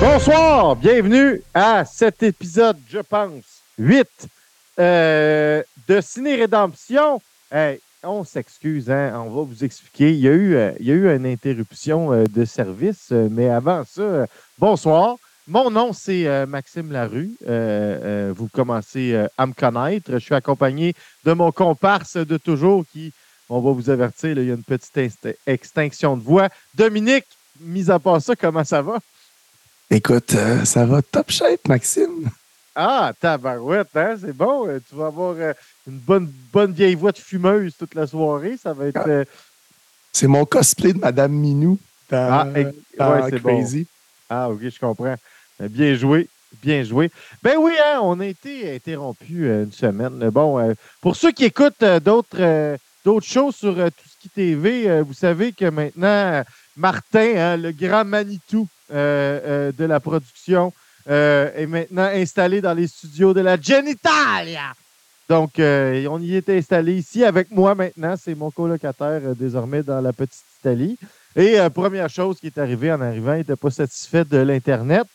Bonsoir, bienvenue à cet épisode, je pense, 8 euh, de Ciné Rédemption. on s'excuse, hein, on va vous expliquer. Il y a eu, euh, une interruption euh, de service, mais avant ça, bonsoir. Mon nom, c'est Maxime Larue. vous commencez à me connaître. Je suis accompagné de mon comparse de toujours qui, on va vous avertir, il y a une petite extinction de voix. Dominique, mis à part ça, comment ça va? Écoute, euh, ça va top shape, Maxime. Ah, tabarouette, hein? C'est bon. Euh, tu vas avoir euh, une bonne, bonne vieille voix de fumeuse toute la soirée. Ça va être. Ah. C'est mon cosplay de Madame Minou ah, c'est Crazy. Ah, OK, je comprends. Bien joué. Bien joué. Ben oui, hein, on a été interrompu une semaine. Bon, pour ceux qui écoutent d'autres d'autres choses sur Tout ce qui TV, vous savez que maintenant, Martin, hein, le grand Manitou, euh, euh, de la production euh, est maintenant installé dans les studios de la Genitalia. Donc, on y est installé ici avec moi maintenant. C'est mon colocataire désormais dans la petite Italie. Et première chose qui est arrivée en arrivant, il n'était pas satisfait de l'Internet.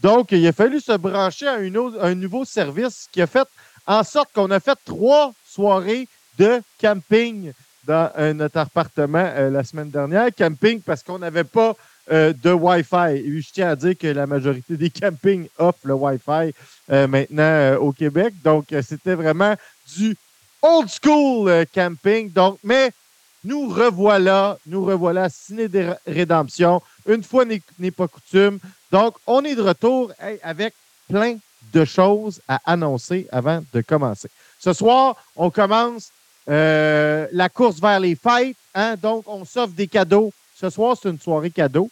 Donc, il a fallu se brancher à, un nouveau service qui a fait en sorte qu'on a fait trois soirées de camping dans notre appartement la semaine dernière. Camping parce qu'on n'avait pas euh, de Wi-Fi. je tiens à dire que la majorité des campings offrent le Wi-Fi euh, maintenant euh, au Québec. Donc, c'était vraiment du old school camping. Donc, mais nous revoilà, nous revoilà Ciné des Rédemption. Une fois n'est pas coutume. Donc, on est de retour avec plein de choses à annoncer avant de commencer. Ce soir, on commence la course vers les fêtes. Hein? Donc, on s'offre des cadeaux ce soir, c'est une soirée cadeau.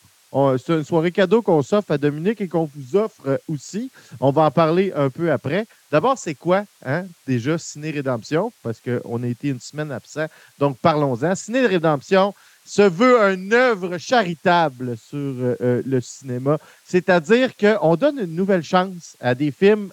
C'est une soirée cadeau qu'on s'offre à Dominique et qu'on vous offre euh, aussi. On va en parler un peu après. D'abord, c'est quoi, hein, déjà, Ciné Rédemption? Parce qu'on a été une semaine absent. Donc, parlons-en. Ciné Rédemption se veut une œuvre charitable sur euh, euh, le cinéma. C'est-à-dire qu'on donne une nouvelle chance à des films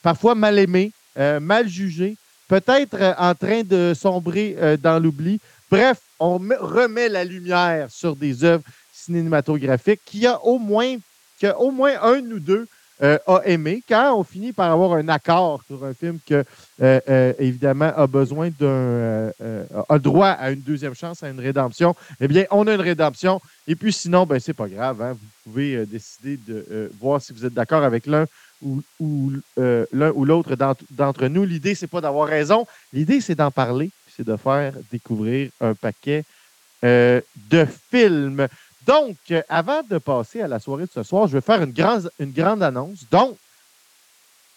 parfois mal aimés, mal jugés, peut-être en train de sombrer dans l'oubli. Bref, on remet la lumière sur des œuvres cinématographiques qui a au moins, que au moins un ou deux euh, a aimé. Quand on finit par avoir un accord sur un film que, euh, euh, évidemment, a besoin d'un. a droit à une deuxième chance, à une rédemption, eh bien, on a une rédemption. Et puis, sinon, ben, c'est pas grave. Hein. vous pouvez décider de voir si vous êtes d'accord avec l'un ou, ou l'un ou l'autre d'entre nous. L'idée, c'est pas d'avoir raison. L'idée, c'est d'en parler c'est de faire découvrir un paquet euh, de films. Donc, avant de passer à la soirée de ce soir, je vais faire une, grande, une grande annonce. Donc,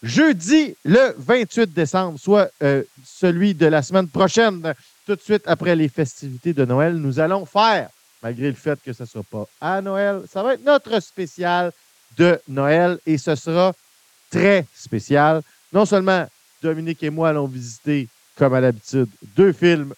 jeudi le 28 décembre, soit euh, celui de la semaine prochaine, tout de suite après les festivités de Noël, nous allons faire, malgré le fait que ce ne sera pas à Noël, ça va être notre spécial de Noël et ce sera très spécial. Non seulement Dominique et moi allons visiter comme à l'habitude, deux films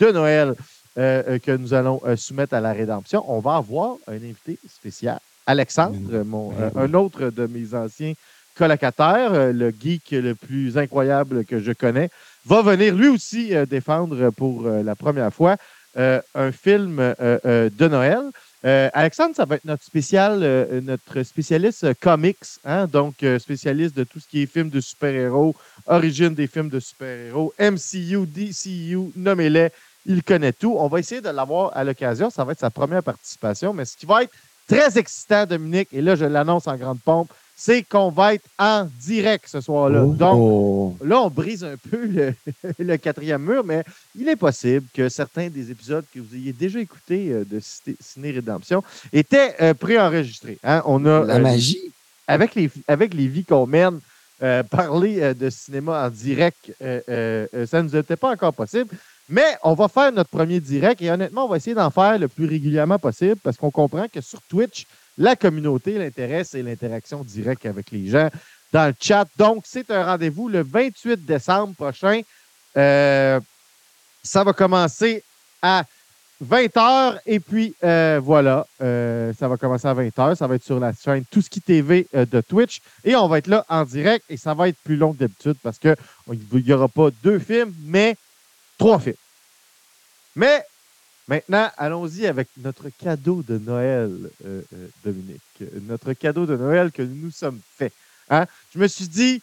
de Noël euh, euh, que nous allons euh, soumettre à la rédemption. On va avoir un invité spécial, Alexandre, mon, un autre de mes anciens colocataires, le geek le plus incroyable que je connais, va venir lui aussi défendre pour la première fois un film de Noël. Euh, Alexandre, ça va être notre spécial, euh, notre spécialiste euh, comics, hein, donc spécialiste de tout ce qui est films de super-héros, origine des films de super-héros, MCU, DCU, nommez-les, il connaît tout. On va essayer de l'avoir à l'occasion. Ça va être sa première participation, mais ce qui va être très excitant, Dominique, et là, je l'annonce en grande pompe, c'est qu'on va être en direct ce soir-là. Oh. Donc, là, on brise un peu le, quatrième mur, mais il est possible que certains des épisodes que vous ayez déjà écoutés euh, de Ciné Rédemption étaient euh, préenregistrés. Hein. On a, La euh, magie. Avec les, avec les vies qu'on mène, parler de cinéma en direct, ça ne nous était pas encore possible. Mais on va faire notre premier direct et honnêtement, on va essayer d'en faire le plus régulièrement possible parce qu'on comprend que sur Twitch, la communauté. L'intérêt, c'est l'interaction directe avec les gens dans le chat. Donc, c'est un rendez-vous le 28 décembre prochain. Euh, ça va commencer à 20h et puis euh, voilà, euh, ça va commencer à 20h. Ça va être sur la chaîne Tout qui TV de Twitch et on va être là en direct et ça va être plus long que d'habitude parce qu'il n'y aura pas deux films, mais trois films. Mais Maintenant, allons-y avec notre cadeau de Noël, euh, euh, Dominique. Notre cadeau de Noël que nous nous sommes fait. Hein? Je me suis dit,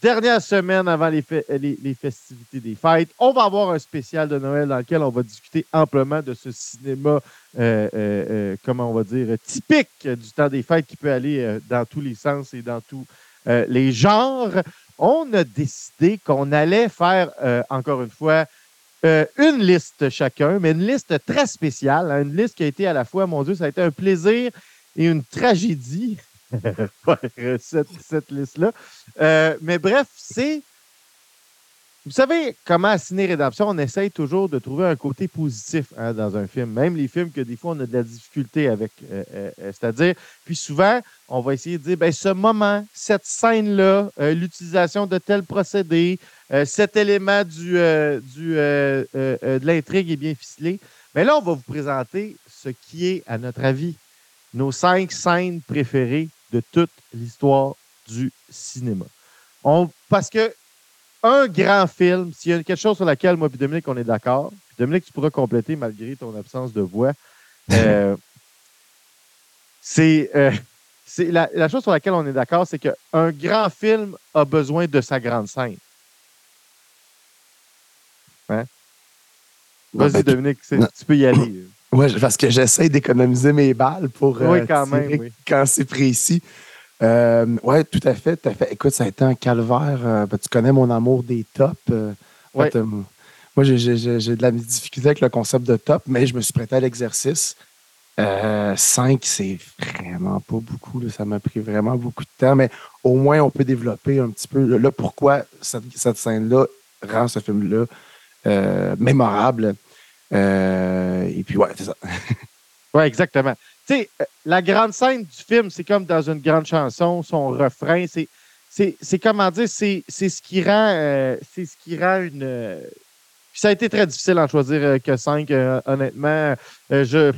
dernière semaine avant les, les, festivités des fêtes, on va avoir un spécial de Noël dans lequel on va discuter amplement de ce cinéma, euh, comment on va dire, typique du temps des fêtes qui peut aller dans tous les sens et dans tous les genres. On a décidé qu'on allait faire, encore une fois, euh, une liste chacun, mais une liste très spéciale, hein, une liste qui a été à la fois, mon Dieu, ça a été un plaisir et une tragédie, cette, cette liste-là. Euh, mais bref, c'est vous savez comment à Ciné Rédemption, on essaye toujours de trouver un côté positif hein, dans un film, même les films que des fois on a de la difficulté avec. Euh, euh, euh, c'est-à-dire, puis souvent, on va essayer de dire, ben, ce moment, cette scène-là, l'utilisation de tel procédé, cet élément du, du de l'intrigue est bien ficelé. Mais là, on va vous présenter ce qui est, à notre avis, nos cinq scènes préférées de toute l'histoire du cinéma. On, parce que un grand film, s'il y a quelque chose sur laquelle moi et Dominique, on est d'accord, Dominique, tu pourras compléter malgré ton absence de voix. Euh, c'est euh, la, chose sur laquelle on est d'accord, c'est qu'un grand film a besoin de sa grande scène. Hein? Vas-y, ben, Dominique, tu peux y aller. Oui, parce que j'essaie d'économiser mes balles pour oui, quand, même, quand c'est précis. Euh, oui, tout à fait, tout à fait. Écoute, ça a été un calvaire. Euh, ben, tu connais mon amour des tops. Euh, moi, j'ai de la difficulté avec le concept de top, mais je me suis prêté à l'exercice. cinq, c'est vraiment pas beaucoup. Ça m'a pris vraiment beaucoup de temps, mais au moins, on peut développer un petit peu là, pourquoi cette, cette scène-là rend ce film-là mémorable? et puis, ouais, c'est ça. oui, exactement sais, euh, la grande scène du film, c'est comme dans une grande chanson, son refrain, c'est, c'est, comment dire, c'est, ce qui rend, euh, c'est ce qui rend une. Euh, ça a été très difficile d'en choisir que cinq, honnêtement. je,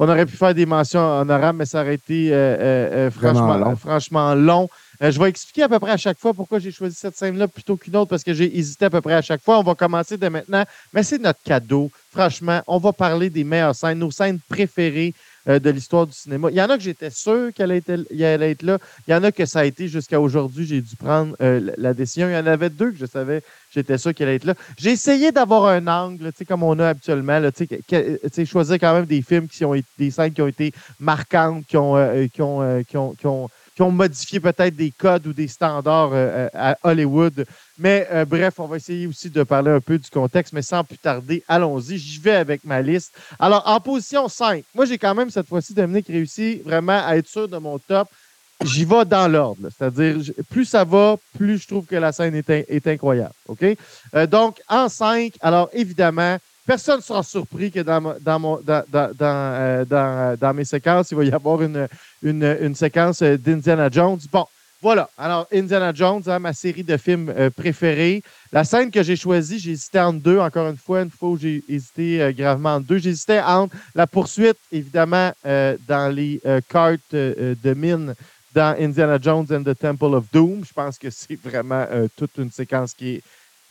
on aurait pu faire des mentions honorables, mais ça aurait été franchement, long. franchement long. je vais expliquer à peu près à chaque fois pourquoi j'ai choisi cette scène-là plutôt qu'une autre, parce que j'ai hésité à peu près à chaque fois. On va commencer dès maintenant, mais c'est notre cadeau. Franchement, on va parler des meilleures scènes, nos scènes préférées. Euh, de l'histoire du cinéma. Il y en a que j'étais sûr qu'elle allait, être là. Il y en a que ça a été jusqu'à aujourd'hui, j'ai dû prendre euh, la décision. Il y en avait deux que je savais, j'étais sûr qu'elle allait être là. J'ai essayé d'avoir un angle, comme on a habituellement, là, choisir quand même des films qui ont été, des scènes qui ont été marquantes, qui ont, euh, qui ont, qui ont qui ont modifié peut-être des codes ou des standards euh, euh, à Hollywood. Mais euh, bref, on va essayer aussi de parler un peu du contexte, mais sans plus tarder, allons-y. J'y vais avec ma liste. Alors, en position 5, moi, j'ai quand même cette fois-ci, Dominique, réussi vraiment à être sûr de mon top. J'y vais dans l'ordre. C'est-à-dire, plus ça va, plus je trouve que la scène est, incroyable. OK? donc, en 5, alors évidemment, Personne ne sera surpris que dans, euh, euh, mes séquences, il va y avoir une, une, séquence euh, d'Indiana Jones. Bon, voilà. Alors, Indiana Jones, hein, ma série de films préférés. La scène que j'ai choisie, j'ai hésité entre deux. Encore une fois, une fois où j'ai hésité gravement entre deux. J'hésitais entre la poursuite, évidemment, dans les cartes de mine dans Indiana Jones and the Temple of Doom. Je pense que c'est vraiment toute une séquence qui est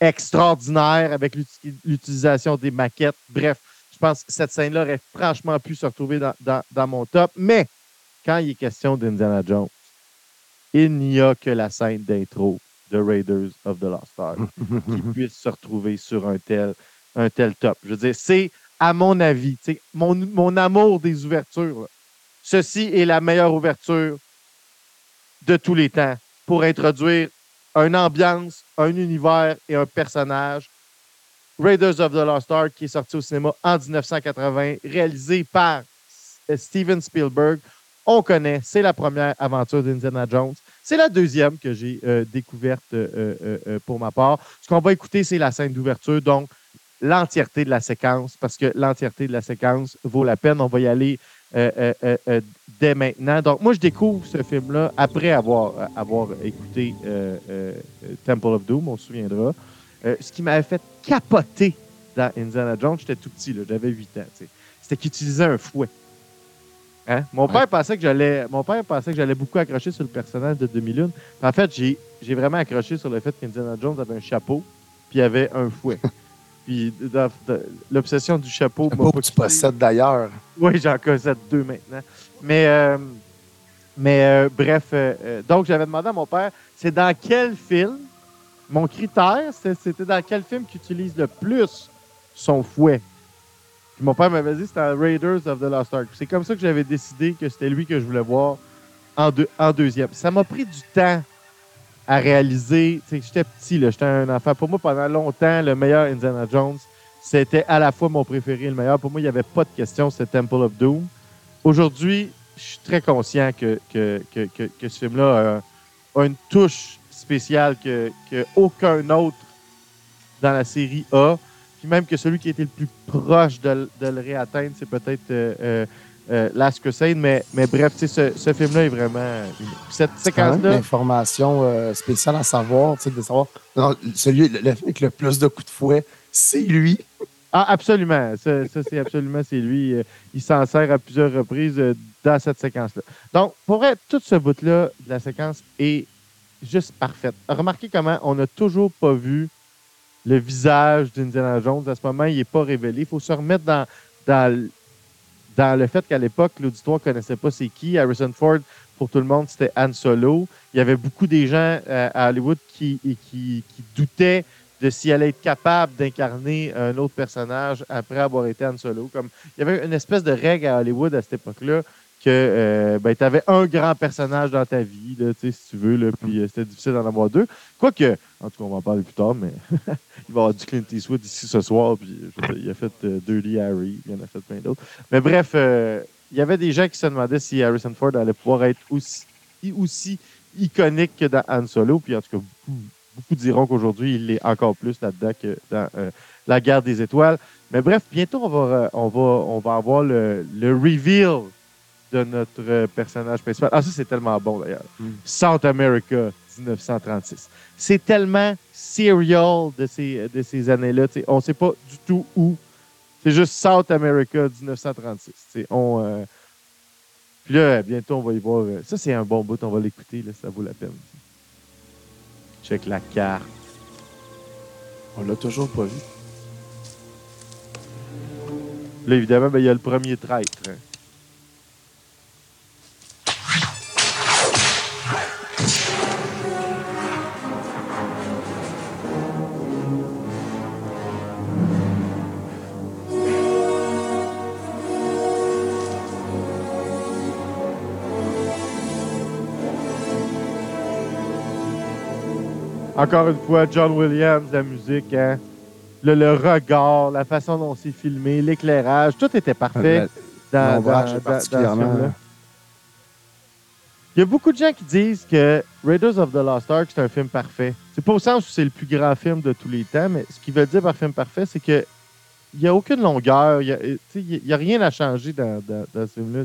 extraordinaire avec l'utilisation des maquettes. Bref, je pense que cette scène-là aurait franchement pu se retrouver dans, mon top. Mais quand il est question d'Indiana Jones, il n'y a que la scène d'intro de Raiders of the Lost Ark qui puisse se retrouver sur un tel, un tel top. Je veux dire, c'est, à mon avis, mon, mon amour des ouvertures. Ceci est la meilleure ouverture de tous les temps pour introduire une ambiance, un univers et un personnage. Raiders of the Lost Ark, qui est sorti au cinéma en 1980, réalisé par Steven Spielberg. On connaît, c'est la première aventure d'Indiana Jones. C'est la deuxième que j'ai euh, découverte euh, euh, pour ma part. Ce qu'on va écouter, c'est la scène d'ouverture, donc l'entièreté de la séquence, parce que l'entièreté de la séquence vaut la peine. On va y aller euh, euh, euh, dès maintenant. Donc, moi, je découvre ce film-là après avoir, avoir écouté Temple of Doom, on se souviendra. ce qui m'avait fait capoter dans Indiana Jones, j'étais tout petit, j'avais 8 ans. C'était qu'il utilisait un fouet. Hein? Mon, père pensait que j'allais, mon père pensait que j'allais beaucoup accrocher sur le personnage de 2001. En fait, j'ai, j'ai vraiment accroché sur le fait qu'Indiana Jones avait un chapeau puis avait un fouet. puis l'obsession du chapeau. Chapeau que tu possèdes d'ailleurs. Oui, j'en possède deux maintenant. Mais, euh, mais euh, bref, euh, donc j'avais demandé à mon père, c'est dans quel film, mon critère, c'était dans quel film qu'il utilise le plus son fouet? Puis mon père m'avait dit c'était Raiders of the Lost Ark. C'est comme ça que j'avais décidé que c'était lui que je voulais voir en, en deuxième. Ça m'a pris du temps à réaliser. J'étais petit, j'étais un enfant. Pour moi, pendant longtemps, le meilleur Indiana Jones, c'était à la fois mon préféré et le meilleur. Pour moi, il n'y avait pas de question, c'était Temple of Doom. Aujourd'hui, je suis très conscient que, que, que, ce film-là a, une touche spéciale que, aucun autre dans la série a. Puis même que celui qui était le plus proche de, le réatteindre, c'est peut-être euh, euh, euh, Last Crusade, mais, mais bref, ce, ce film-là est vraiment. Cette séquence-là. Une information euh, spéciale à savoir, de savoir. Non, celui le, avec le plus de coups de fouet, c'est lui. Ah, absolument. Ça, c'est absolument, c'est lui. Euh, il s'en sert à plusieurs reprises dans cette séquence-là. Donc, pour être tout ce bout-là de la séquence est juste parfaite. Remarquez comment on n'a toujours pas vu le visage d'Indiana Jones. À ce moment, il n'est pas révélé. Il faut se remettre dans, dans dans le fait qu'à l'époque, l'auditoire ne connaissait pas c'est qui. Harrison Ford, pour tout le monde, c'était Han Solo. Il y avait beaucoup des gens euh, à Hollywood qui, qui, doutaient de s'il allait être capable d'incarner un autre personnage après avoir été Han Solo. Comme, il y avait une espèce de règle à Hollywood à cette époque-là que euh, ben, tu avais un grand personnage dans ta vie, là, si tu veux, puis euh, c'était difficile d'en avoir deux. Quoique, en tout cas, on va en parler plus tard, mais il va y avoir du Clint Eastwood ici ce soir, puis il a fait euh, Dirty Harry, il en a fait plein d'autres. Mais bref, il y avait des gens qui se demandaient si Harrison Ford allait pouvoir être aussi, aussi iconique que dans Han Solo, puis en tout cas, beaucoup, diront qu'aujourd'hui, il est encore plus là-dedans que dans La guerre des étoiles. Mais bref, bientôt, on va, on va, on va avoir le, le reveal de notre personnage principal. Ah, ça, c'est tellement bon, d'ailleurs. Mm. South America, 1936. C'est tellement serial de ces, de ces années-là. On ne sait pas du tout où. C'est juste South America, 1936. On, euh, Puis là, bientôt, on va y voir. Euh, ça, c'est un bon bout. On va l'écouter. Ça vaut la peine. Check la carte. On l'a toujours pas vu. Là, évidemment, ben, il y a le premier traître. Hein. Encore une fois, John Williams, la musique, hein? le, regard, la façon dont c'est filmé, l'éclairage, tout était parfait dans, dans, particulièrement. Il y a beaucoup de gens qui disent que Raiders of the Lost Ark, c'est un film parfait. C'est pas au sens où c'est le plus grand film de tous les temps, mais ce qu'ils veulent dire par film parfait, c'est que il n'y a aucune longueur, il n'y a, rien à changer dans, ce film-là.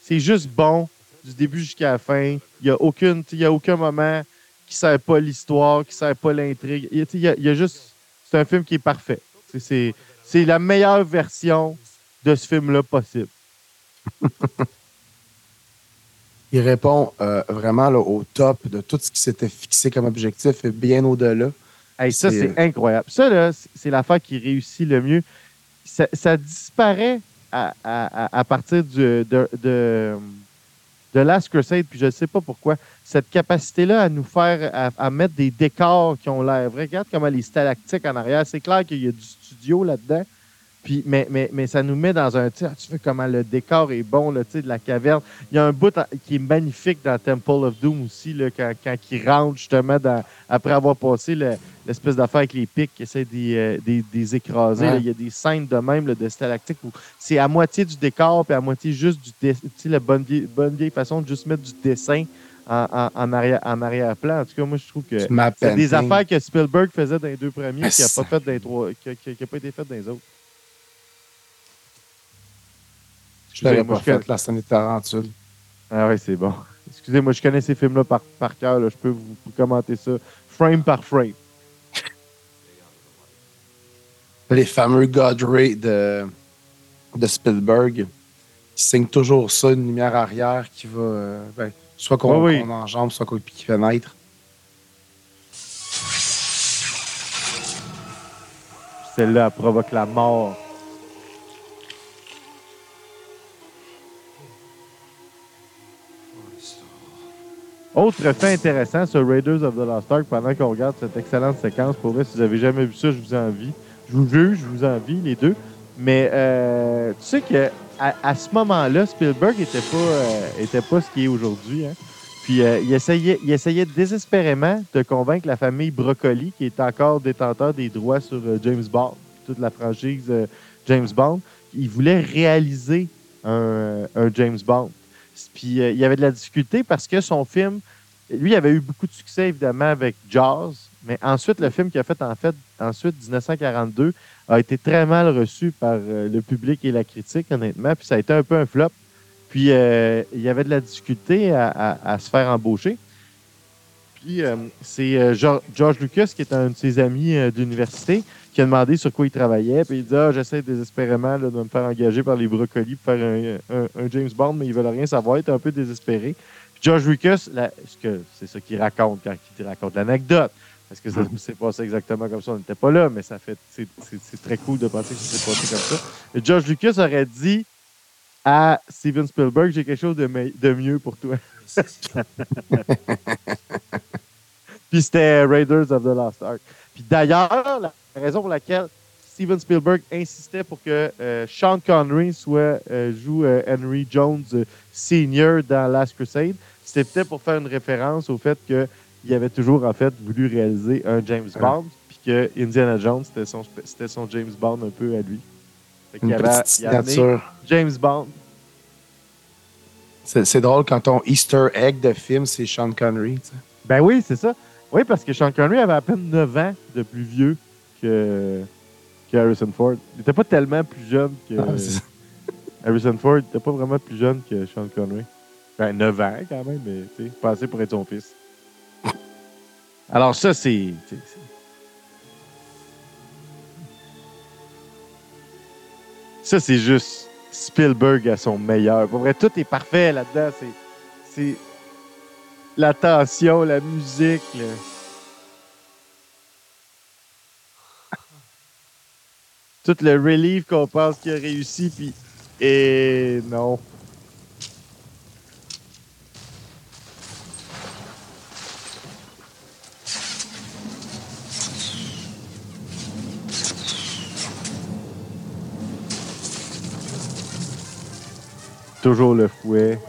C'est juste bon du début jusqu'à la fin. Il n'y a, aucune, a aucun moment qui ne sert pas l'histoire, qui ne sert pas l'intrigue. Il, y a, juste. C'est un film qui est parfait. C'est la meilleure version de ce film-là possible. Il répond euh, vraiment au top de tout ce qui s'était fixé comme objectif et bien au-delà. ça, c'est incroyable. Ça, c'est l'affaire qui réussit le mieux. Ça, disparaît à, partir de, de de Last Crusade, puis je ne sais pas pourquoi, cette capacité-là à nous faire, à, mettre des décors qui ont l'air. Regarde comment les stalactiques en arrière. C'est clair qu'il y a du studio là-dedans. Puis, mais, mais, mais ça nous met dans un. Tu vois comment le décor est bon là, de la caverne. Il y a un bout qui est magnifique dans Temple of Doom aussi, là, quand, quand il rentre justement dans, après avoir passé l'espèce d'affaire avec les pics qui essaie des, euh, des, écraser. il y a des scènes de même de stalactiques où c'est à moitié du décor puis à moitié juste du dessin. La bonne vieille, bonne vieille façon de juste mettre du dessin en, en, arrière, en arrière-plan. En tout cas, moi, je trouve que c'est des affaires que Spielberg faisait dans les deux premiers qui n'a pas, fait dans trois, qui, qui, pas été faites dans les autres. Je l'avais pas fait, la scène de Tarantule. Ah oui, c'est bon. Excusez-moi, je connais ces films-là par, par cœur. Je peux vous, commenter ça frame par frame. Les fameux God Ray de, de Spielberg, qui signe toujours ça, une lumière arrière qui va. Euh, ben, soit qu'on oui, enjambe, soit qu'on fait naître. celle-là provoque la mort. Autre fait intéressant sur Raiders of the Lost Ark, pendant qu'on regarde cette excellente séquence, pour vrai, si vous n'avez jamais vu ça, je vous envie. Je vous juge, je vous envie, les deux. Mais euh, tu sais qu'à à ce moment-là, Spielberg n'était pas, euh, était pas ce qu'il est aujourd'hui. Hein? Puis euh, il, essayait, désespérément de convaincre la famille Broccoli, qui est encore détenteur des droits sur James Bond, toute la franchise James Bond. Il voulait réaliser un James Bond. Puis il y avait de la difficulté parce que son film, lui, il avait eu beaucoup de succès évidemment avec Jaws, mais ensuite, le film qu'il a fait en fait, ensuite, 1942, a été très mal reçu par euh, le public et la critique, honnêtement. Puis ça a été un peu un flop. Puis euh, il y avait de la difficulté à, se faire embaucher. Puis euh, c'est George Lucas, qui est un de ses amis d'université, qui a demandé sur quoi il travaillait. Puis il dit Ah, j'essaie désespérément de me faire engager par les brocolis pour faire un, James Bond, mais ils veulent rien savoir. Il est un peu désespéré. Puis George Lucas, c'est ça qu'il raconte quand il raconte l'anecdote. Est-ce que ça mm-hmm. s'est passé exactement comme ça? On n'était pas là, mais ça fait c'est très cool de penser que ça s'est passé comme ça. Et George Lucas aurait dit à Steven Spielberg, j'ai quelque chose de, de mieux pour toi. Puis c'était Raiders of the Lost Ark. Puis d'ailleurs, la raison pour laquelle Steven Spielberg insistait pour que euh, Sean Connery soit, euh, joue euh, Henry Jones Senior dans Last Crusade, c'était peut-être pour faire une référence au fait que il avait toujours, en fait, voulu réaliser un James Bond, puis que Indiana Jones, c'était son, son, James Bond un peu à lui. Fait Une avait, signature. James Bond. C'est drôle quand ton Easter egg de film, c'est Sean Connery. Ben oui, c'est ça. Oui, parce que Sean Connery avait à peine 9 ans de plus vieux que, que Harrison Ford. Il n'était pas tellement plus jeune que. Ah, Harrison Ford n'était pas vraiment plus jeune que Sean Connery. Ben, 9 ans quand même, mais tu sais, passé pour être son fils. Alors ça, c'est... Ça, c'est juste Spielberg à son meilleur. Pour vrai, tout est parfait là-dedans. C'est la tension, la musique. Tout le relief qu'on pense qu'il a réussi, puis. Et non. toujours le fouet.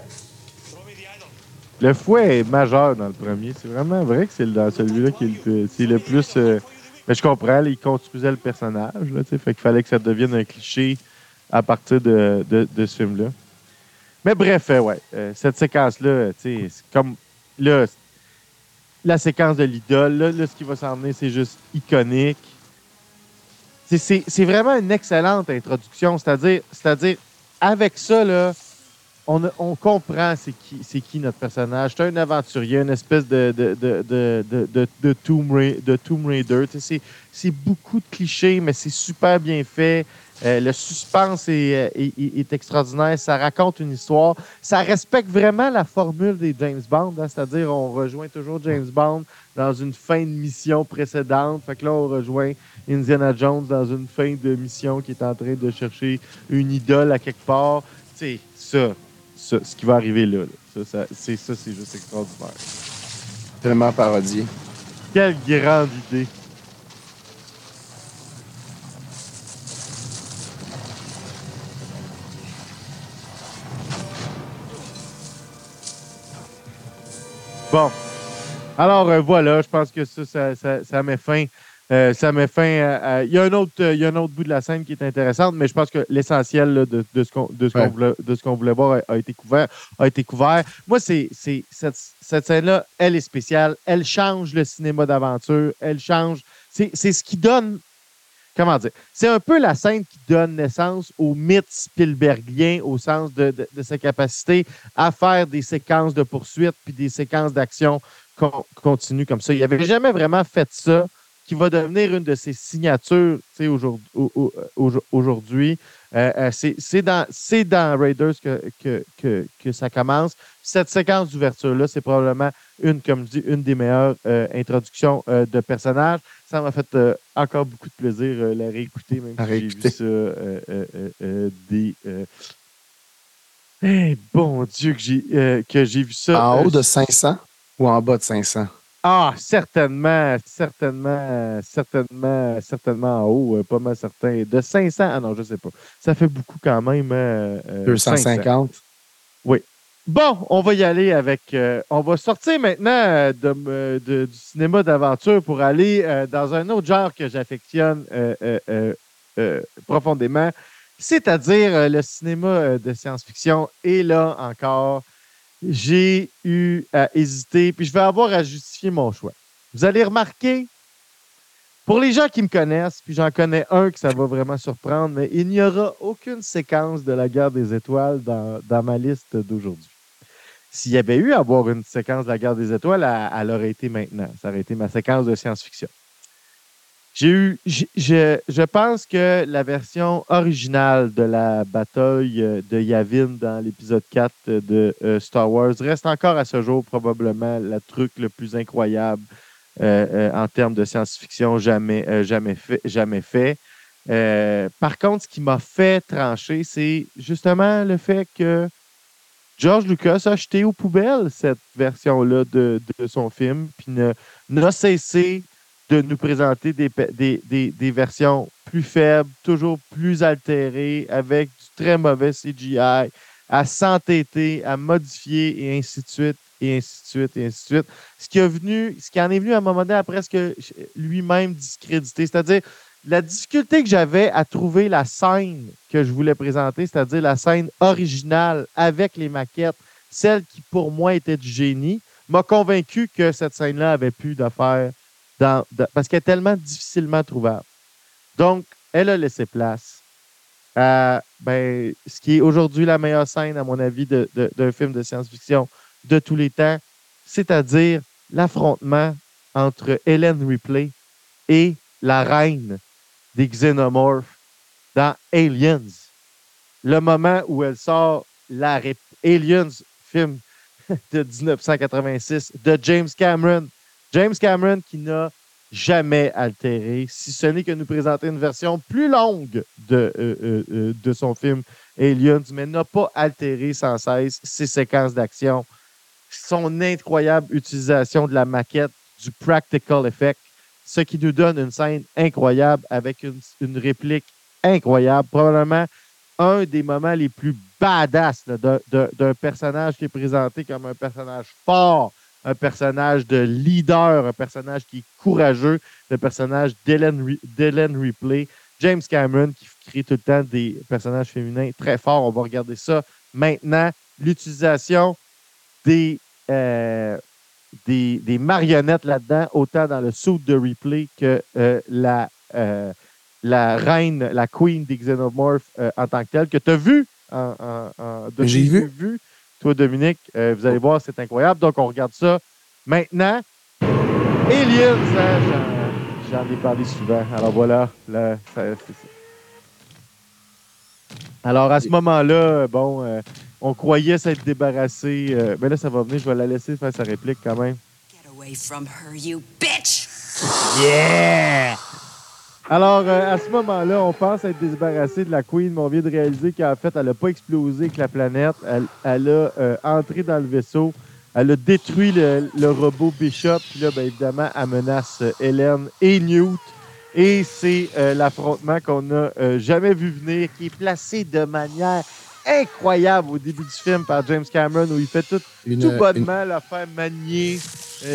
Le fouet est majeur dans le premier. C'est vraiment vrai que c'est dans celui-là qui est le, plus. Euh, mais je comprends, il construisait le personnage. Là, fait qu'il fallait que ça devienne un cliché à partir de, ce film-là. Mais bref, euh, ouais, euh, cette séquence-là, c'est comme. Là, la séquence de l'idole, là, ce qui va s'en venir, c'est juste iconique. C'est vraiment une excellente introduction. C'est-à-dire, c'est-à-dire, avec ça, là, on, comprend c'est qui, notre personnage. C'est un aventurier, une espèce de, Tomb, Raider. C'est, beaucoup de clichés, mais c'est super bien fait. Euh, le suspense est, est, est, extraordinaire. Ça raconte une histoire. Ça respecte vraiment la formule des James Bond, hein. c'est-à-dire on rejoint toujours James Bond dans une fin de mission précédente. Fait que là, on rejoint Indiana Jones dans une fin de mission qui est en train de chercher une idole à quelque part. C'est ça ce qui va arriver là. Ça, c'est ça, c'est juste extraordinaire. Tellement parodié. Quelle grande idée. Bon. Alors euh, voilà, je pense que ça, ça, ça, ça met fin euh, ça met fin à, Il y, a un autre, il y a un autre bout de la scène qui est intéressante, mais je pense que l'essentiel de, de, ce qu'on voulait, qu'on voulait, voir a, été couvert. A été couvert. Moi, c'est cette, cette scène-là, elle est spéciale. Elle change le cinéma d'aventure. Elle change. C'est ce qui donne. Comment dire? C'est un peu la scène qui donne naissance au mythe Spielbergien au sens de, de, sa capacité à faire des séquences de poursuite puis des séquences d'action continues comme ça. Il n'avait jamais vraiment fait ça qui va devenir une de ses signatures aujourd'hui. Euh, euh, c'est dans, dans, Raiders que, que, que, ça commence. Cette séquence d'ouverture-là, c'est probablement une, comme je dis, une des meilleures euh, introductions de personnages. Ça m'a fait encore beaucoup de plaisir la réécouter, même si j'ai vu ça des. Eh, bon Dieu, que j'ai que j'ai vu ça. En haut de 500 ou en bas de 500? Ah, certainement, certainement, certainement, certainement en haut, euh, pas mal certain. De 500, ah non, je ne sais pas. Ça fait beaucoup quand même. 250. Euh, euh, oui. Bon, on va y aller avec. on va sortir maintenant de, du cinéma d'aventure pour aller dans un autre genre que j'affectionne profondément, c'est-à-dire le cinéma de science-fiction. Et là encore, j'ai eu à hésiter, puis je vais avoir à justifier mon choix. Vous allez remarquer, pour les gens qui me connaissent, puis j'en connais un que ça va vraiment surprendre, mais il n'y aura aucune séquence de la guerre des étoiles dans, ma liste d'aujourd'hui. S'il y avait eu à avoir une séquence de la guerre des étoiles, elle aurait été maintenant. Ça aurait été ma séquence de science-fiction. J'ai eu, je, je, pense que la version originale de la bataille euh, de Yavin dans l'épisode 4 de euh, Star Wars reste encore à ce jour probablement le truc le plus incroyable euh, en termes de science-fiction jamais, jamais fait. Jamais fait. par contre, ce qui m'a fait trancher, c'est justement le fait que George Lucas a jeté aux poubelles cette version-là de, de, son film, puis n'a cessé de nous présenter des, des, versions plus faibles, toujours plus altérées, avec du très mauvais CGI, à s'entêter, à modifier et ainsi de suite, et ainsi de suite, et ainsi de suite. Ce qui, est venu, ce qui en est venu à un moment donné à presque lui-même discréditer, c'est-à-dire la difficulté que j'avais à trouver la scène que je voulais présenter, c'est-à-dire la scène originale avec les maquettes, celle qui pour moi était du génie, m'a convaincu que cette scène-là avait plus d'affaires parce qu'elle est tellement difficilement trouvable. Donc, elle a laissé place à ben, ce qui est aujourd'hui la meilleure scène, à mon avis, d'un film de science-fiction de tous les temps, c'est-à-dire l'affrontement entre Helen Ripley et la reine des xénomorphes dans Aliens. Le moment où elle sort la Aliens, film de 1986 de James Cameron, James Cameron qui n'a jamais altéré, si ce n'est que nous présenter une version plus longue de, euh, euh, euh, son film Aliens, mais n'a pas altéré sans cesse ses séquences d'action, son incroyable utilisation de la maquette, du practical effect, ce qui nous donne une scène incroyable avec une, une réplique incroyable, probablement un des moments les plus badass d'un personnage qui est présenté comme un personnage fort, un personnage de leader, un personnage qui est courageux, le personnage d'Ellen Ripley. James Cameron qui crée tout le temps des personnages féminins très forts. On va regarder ça maintenant. L'utilisation des, euh, des, marionnettes là-dedans, autant dans le suit de Ripley que euh, la, euh, la reine, la queen des Xenomorphs en tant que telle, que tu as vu en, en, J'ai vu. Toi, Dominique, euh, vous allez voir, c'est incroyable. Donc, on regarde ça maintenant. Aliens, j'en ai parlé souvent. Alors voilà, là, Alors, à ce moment-là, bon, euh, on croyait s'être débarrassé. Euh, mais là, ça va venir, je vais la laisser faire sa réplique quand même. Get away from her, you bitch! Yeah! Alors, euh, à ce moment-là, on pense être débarrassé de la Queen, mais on vient de réaliser qu'en fait, elle n'a pas explosé avec la planète. Elle, elle a euh, entré dans le vaisseau. Elle a détruit le, robot Bishop. Puis là, bien évidemment, elle menace euh, Hélène et Newt. Et c'est l'affrontement qu'on n'a jamais vu venir, qui est placé de manière incroyable au début du film par James Cameron, où il fait tout, tout bonnement une... la faire manier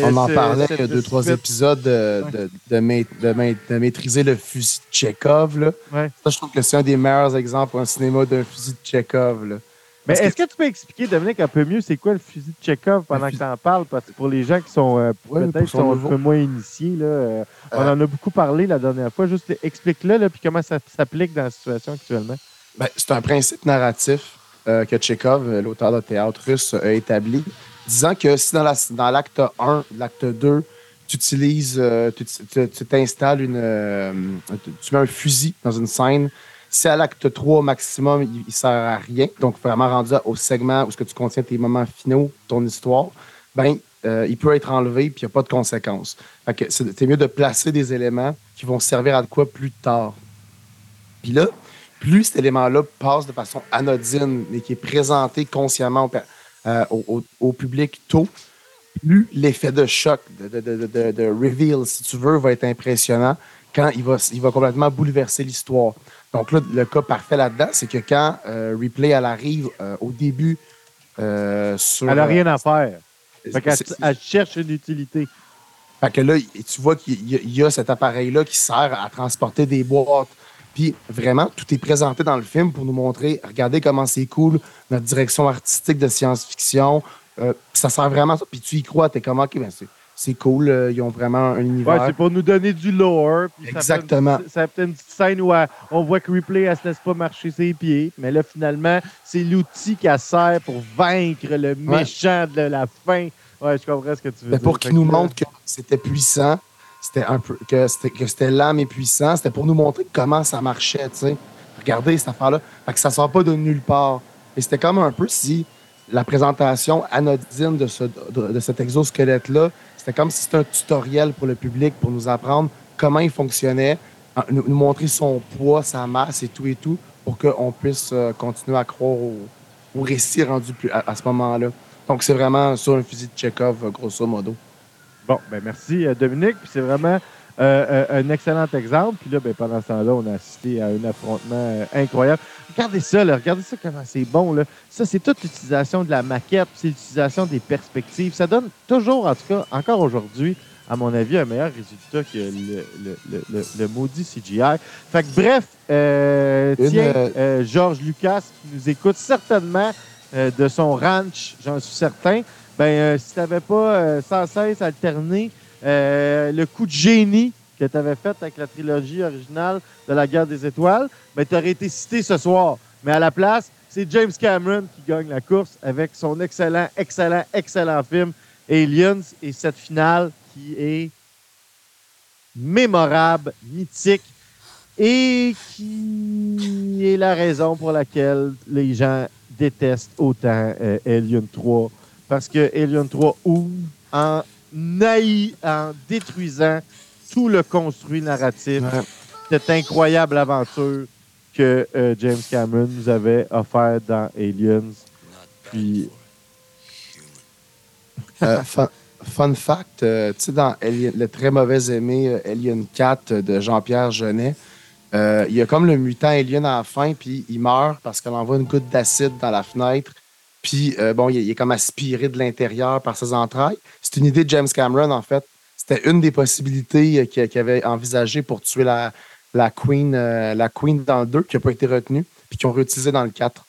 on en parlait il y a deux, trois épisodes de, de, maîtriser le fusil de Chekhov. Là. Ça, je trouve que c'est un des meilleurs exemples en cinéma d'un fusil de Chekhov. Mais est-ce que... tu peux expliquer, Dominique, un peu mieux, c'est quoi le fusil de Chekhov pendant que tu en parles? Parce que pour les gens qui sont euh, peut-être sont un peu moins initiés, là, euh, on euh. en a beaucoup parlé la dernière fois. Juste explique-le, puis comment ça s'applique dans la situation actuellement. Ben, c'est un principe narratif que Chekhov, l'auteur de théâtre russe, a établi disant que si dans l'acte 1, l'acte 2, tu utilises, tu t'installes une. tu mets un fusil dans une scène. Si à l'acte 3 maximum, il, ne sert à rien, donc vraiment rendu au segment où ce que tu contiens tes moments finaux, ton histoire, ben il peut être enlevé puis il n'y a pas de conséquences. c'est mieux de placer des éléments qui vont servir à quoi plus tard. Puis là, plus cet élément-là passe de façon anodine et qui est présenté consciemment euh, au, public tôt, plus l'effet de choc, de, reveal, si tu veux, va être impressionnant quand il va, il va complètement bouleverser l'histoire. Donc là, le cas parfait là-dedans, c'est que quand euh, Replay elle arrive euh, au début sur. Elle n'a rien à faire. elle cherche une utilité. Fait que là, tu vois qu'il y, a cet appareil-là qui sert à transporter des boîtes. Puis vraiment, tout est présenté dans le film pour nous montrer, regardez comment c'est cool, notre direction artistique de science-fiction. Euh, ça sert vraiment ça. Puis tu y crois, t'es comme, OK, ben c'est cool, euh, ils ont vraiment un univers. Ouais, c'est pour nous donner du lore. Exactement. Ça fait, une, petite scène où euh, on voit que Ripley, elle se laisse pas marcher ses pieds. Mais là, finalement, c'est l'outil qu'elle sert pour vaincre le méchant de la fin. Ouais, je comprends ce que tu veux dire. Pour qu'il nous montre que c'était puissant, c'était un peu que c'était lent mais puissant. C'était pour nous montrer comment ça marchait, tu sais. Regardez cette affaire-là. Fait que ça sort pas de nulle part. Et c'était comme un peu si la présentation anodine de, ce, de, cet exosquelette-là, c'était comme si c'était un tutoriel pour le public pour nous apprendre comment il fonctionnait, nous, montrer son poids, sa masse et tout et tout, pour qu'on puisse euh, continuer à croire au, récit rendu plus, à, ce moment-là. Donc, c'est vraiment sur un fusil de Chekhov, grosso modo. Bon, ben merci euh, Dominique. Puis c'est vraiment euh, euh, un excellent exemple. Puis là, ben, pendant ce temps-là, on a assisté à un affrontement incroyable. Regardez ça, là, regardez ça comment c'est bon. Là. Ça, c'est toute l'utilisation de la maquette, c'est l'utilisation des perspectives. Ça donne toujours, en tout cas, encore aujourd'hui, à mon avis, un meilleur résultat que le, maudit CGI. Fait que bref, tiens, Georges Lucas qui nous écoute certainement de son ranch, j'en suis certain ben, euh, si tu n'avais pas euh, sans cesse alterné euh, le coup de génie que tu avais fait avec la trilogie originale de la guerre des étoiles, ben, tu aurais été cité ce soir. Mais à la place, c'est James Cameron qui gagne la course avec son excellent, excellent, excellent film Aliens et cette finale qui est mémorable, mythique et qui est la raison pour laquelle les gens détestent autant Alien 3 parce que Alien 3 ouvre en naï, en détruisant tout le construit narratif, cette incroyable aventure que euh, James Cameron nous avait offert dans Aliens. Puis. Euh, fun, fact, euh, tu sais, dans le très mauvais aimé Alien 4 de Jean-Pierre Genet, il y a comme le mutant alien à la fin, puis il meurt parce qu'elle envoie une goutte d'acide dans la fenêtre. Puis, euh, bon, il, est comme aspiré de l'intérieur par ses entrailles. C'est une idée de James Cameron, en fait. C'était une des possibilités euh, qu'il avait envisagées pour tuer la, la, Queen, euh, la Queen dans le 2, qui n'a pas été retenue, puis qui ont réutilisé dans le 4.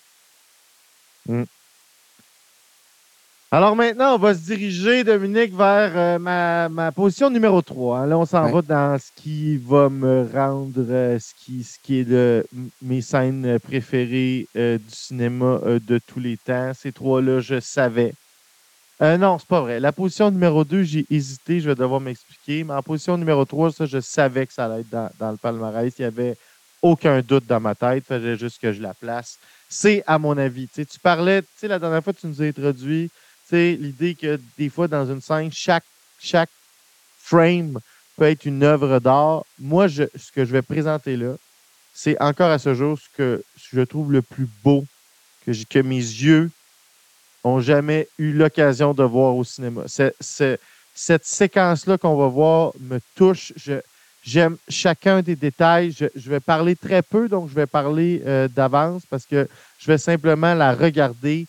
Alors maintenant, on va se diriger, Dominique, vers euh, ma, position numéro 3. Là, on s'en va dans ce qui va me rendre euh, ce, qui, ce qui est de mes scènes préférées euh, du cinéma de tous les temps. Ces trois-là, je savais. non, c'est pas vrai. La position numéro 2, j'ai hésité, je vais devoir m'expliquer. Mais en position numéro 3, ça, je savais que ça allait être dans, le palmarès. Il n'y avait aucun doute dans ma tête. Il fallait juste que je la place. C'est à mon avis. tu parlais, tu sais, la dernière fois, tu nous as introduit l'idée que des fois, dans une scène, chaque, chaque frame peut être une œuvre d'art. Moi, ce que je vais présenter là, c'est encore à ce jour ce que je trouve le plus beau que, que mes yeux ont jamais eu l'occasion de voir au cinéma. cette séquence-là qu'on va voir me touche. j'aime chacun des détails. Je, vais parler très peu, donc je vais parler euh, d'avance parce que je vais simplement la regarder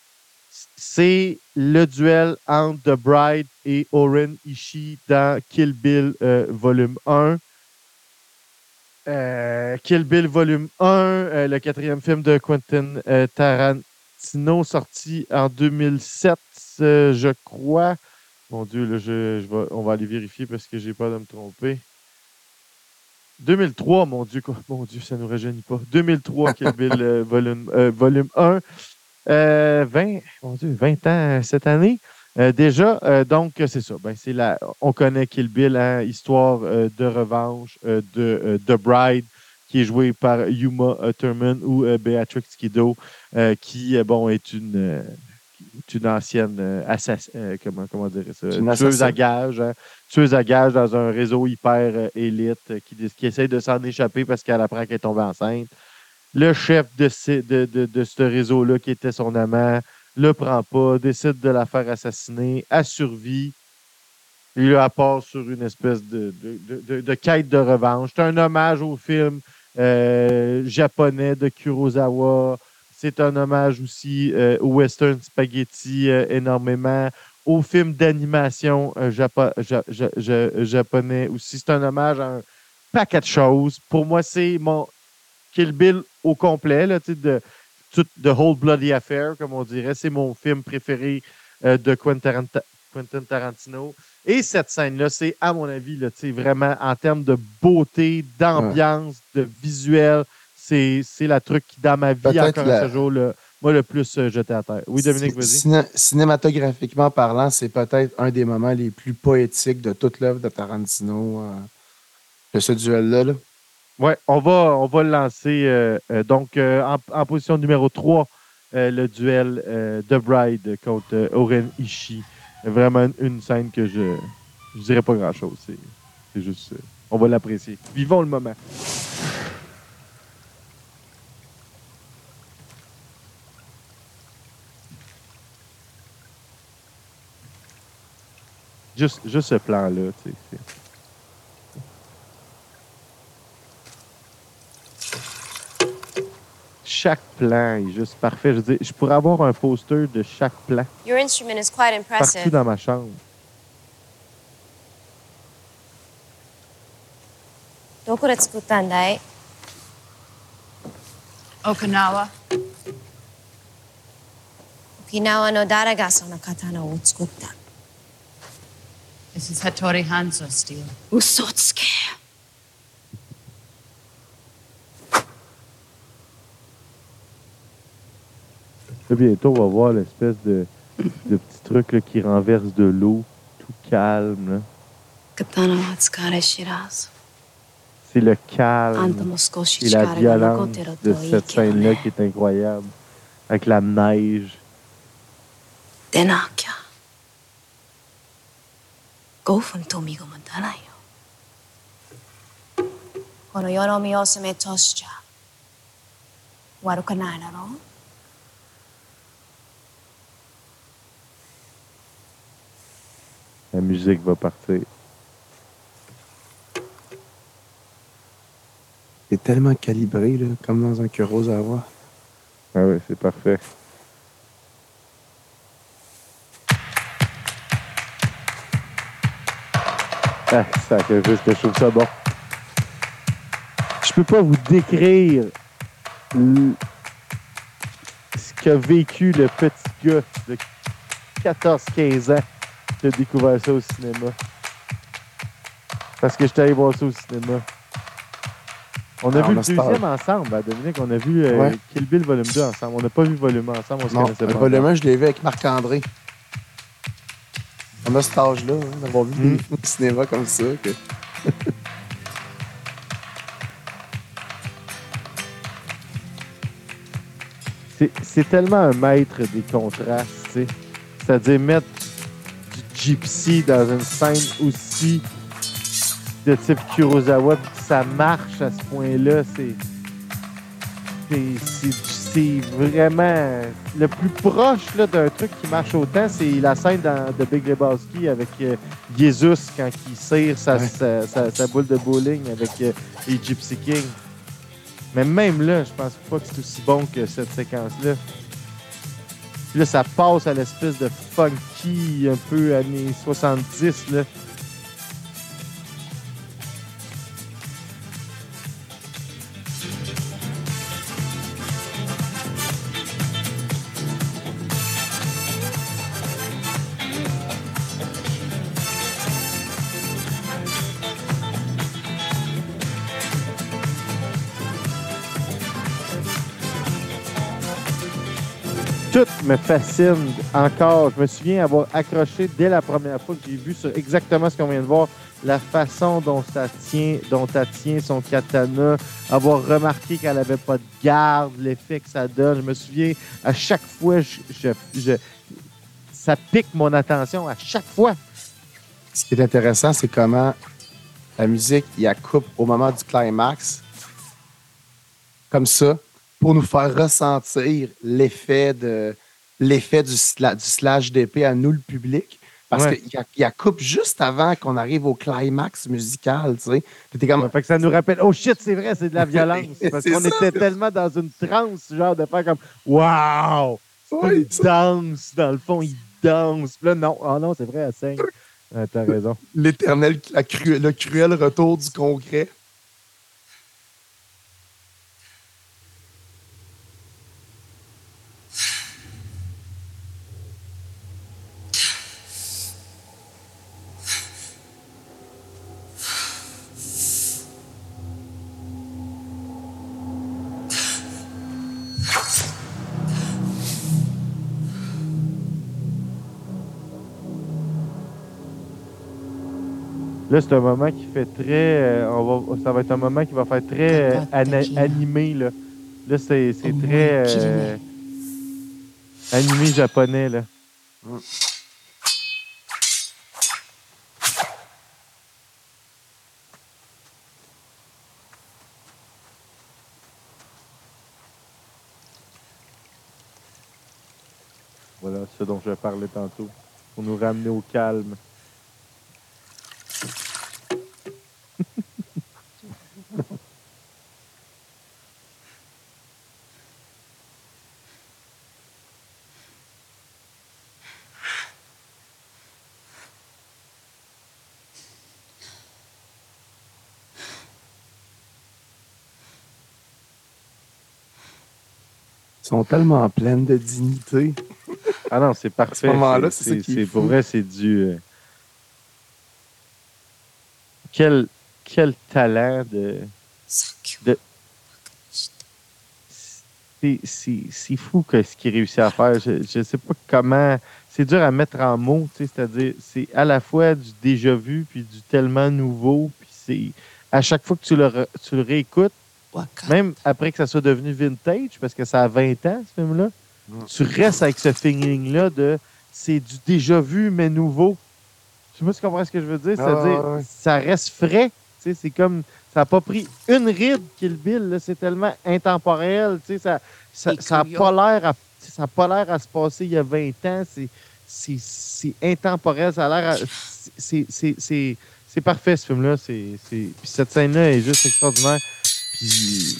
c'est le duel entre The Bride et Oren Ishii dans Kill Bill euh, volume 1. Euh, Kill Bill volume 1, euh, le quatrième film de Quentin Tarantino, sorti en 2007, je crois. Mon Dieu, on va aller vérifier parce que j'ai peur de me tromper. 2003, mon Dieu, Dieu, ça ne nous rajeunit pas. 2003, Kill Bill volume 1. 20, euh, mon Dieu, 20 ans cette année. Euh, déjà, donc, c'est ça. Ben, c'est la, on connaît Kill Bill, hein, histoire de revanche de The Bride, qui est jouée par Yuma Thurman ou Beatrix Kiddo, qui, bon, est une une ancienne euh, comment, comment dire ça? tueuse à gage. Hein. tueuse à gage dans un réseau hyper élite qui, qui essaie de s'en échapper parce qu'elle apprend qu'elle est tombée enceinte. Le chef de, de, de, de ce réseau-là, qui était son amant, le prend pas, décide de la faire assassiner, a survie. Il la part sur une espèce de, de, quête de revanche. C'est un hommage au film euh, japonais de Kurosawa. C'est un hommage aussi euh, au western spaghetti euh, énormément, au film d'animation japonais aussi. C'est un hommage à un paquet de choses. Pour moi, c'est mon Kill Bill au complet, là, de, The Whole Bloody Affair, comme on dirait. C'est mon film préféré euh, de Quentin, Tarantino. Et cette scène-là, c'est, à mon avis, là, vraiment en termes de beauté, d'ambiance, de visuel, c'est, la truc qui, dans ma vie, encore ce jour, là, moi, le plus euh, jeté à terre. Oui, Dominique, vas-y. cinématographiquement parlant, c'est peut-être un des moments les plus poétiques de toute l'œuvre de Tarantino, euh, de ce duel-là. Là. Oui, on va, on va le lancer. Euh, euh, donc, euh, en, position numéro 3, le duel de Bride contre Oren Ishii. Vraiment une scène que je ne dirais pas grand-chose. C'est juste. on va l'apprécier. Vivons le moment. Juste, juste ce plan-là, tu sais. Chaque plan est juste parfait. Je, veux je pourrais avoir un poster de chaque plan. Your instrument is quite impressive. Partout dans ma chambre. Okinawa. Okinawa no so katana wo tsukutta? This is Hattori Hanzo steel. Usotsuke. Bientôt, on va voir l'espèce de, de petit truc là, qui renverse de l'eau, tout calme. C'est le calme et la violence de cette scène-là qui est incroyable, avec la neige. La musique va partir. C'est tellement calibré, là, comme dans un Kurosawa. Ah oui, c'est parfait. Ah, ça fait juste que je trouve ça bon. Je peux pas vous décrire ce qu'a vécu le petit gars de 14-15 ans j'ai découvert ça au cinéma. Parce que j'étais allé voir ça au cinéma. On a vu le deuxième ensemble, hein, Dominique. On a vu euh, Kill Bill Volume 2 ensemble. On n'a pas vu Volume 1 ensemble. On se non, connaissait pas. Volume 1, je l'ai vu avec Marc-André. On a cet âge-là, hein, d'avoir vu des films au cinéma comme ça. Que... c'est tellement un maître des contrastes, tu sais. C'est-à-dire mettre Gypsy dans une scène aussi de type Kurosawa, puis ça marche à ce point-là, c'est. C'est vraiment le plus proche d'un truc qui marche autant, c'est la scène dans, de Big Lebowski avec euh, Jesus quand il sa, sa, boule de bowling avec euh, les Gypsy King. Mais même là, je pense pas que c'est aussi bon que cette séquence-là. Puis là, ça passe à l'espèce de funky un peu années 70, là. Tout me fascine encore. Je me souviens avoir accroché dès la première fois que j'ai vu exactement ce qu'on vient de voir, la façon dont ça tient, dont elle tient son katana, avoir remarqué qu'elle n'avait pas de garde, l'effet que ça donne. Je me souviens, à chaque fois, je, ça pique mon attention à chaque fois. Ce qui est intéressant, c'est comment la musique, il y coupe au moment du climax, comme ça, pour nous faire ressentir l'effet de l'effet du, du slash d'épée à nous, le public. Parce qu'il y, a coupe juste avant qu'on arrive au climax musical, tu sais. Comme... fait que ça nous rappelle, oh shit, c'est vrai, c'est de la violence. parce qu'on était tellement dans une transe, genre de faire comme, wow! il danse, dans le fond, il danse. là, non, oh non, c'est vrai, elle saigne. T'as raison. L'éternel, le cruel retour du concret. Là, c'est un moment qui fait très. Euh, on va, ça va être un moment qui va faire très euh, animé. Là, là c'est, c'est très euh, animé japonais. Là. Voilà ce dont je parlais tantôt, pour nous ramener au calme. Sont tellement pleines de dignité. Ah non, c'est parfait. À ce moment-là, c'est, Pour vrai, c'est du. Euh, quel, quel talent de. de... C'est, fou que ce qu'il réussit à faire. Je ne sais pas comment. C'est dur à mettre en mots, c'est-à-dire, c'est à la fois du déjà vu puis du tellement nouveau. Puis c'est à chaque fois que tu le, tu le réécoutes, même après que ça soit devenu vintage, parce que ça a 20 ans, ce film-là, tu restes avec ce feeling-là de c'est du déjà vu, mais nouveau. Je sais pas si tu comprends ce que je veux dire. C'est-à-dire, ah, ça reste frais. C'est comme, ça n'a pas pris une ride Kill Bill. C'est tellement intemporel. Ça n'a ça, pas l'air à, ça pas l'air à se passer il y a 20 ans. C'est intemporel. Ça a l'air C'est parfait, ce film-là. Puis cette scène-là est juste extraordinaire. Puis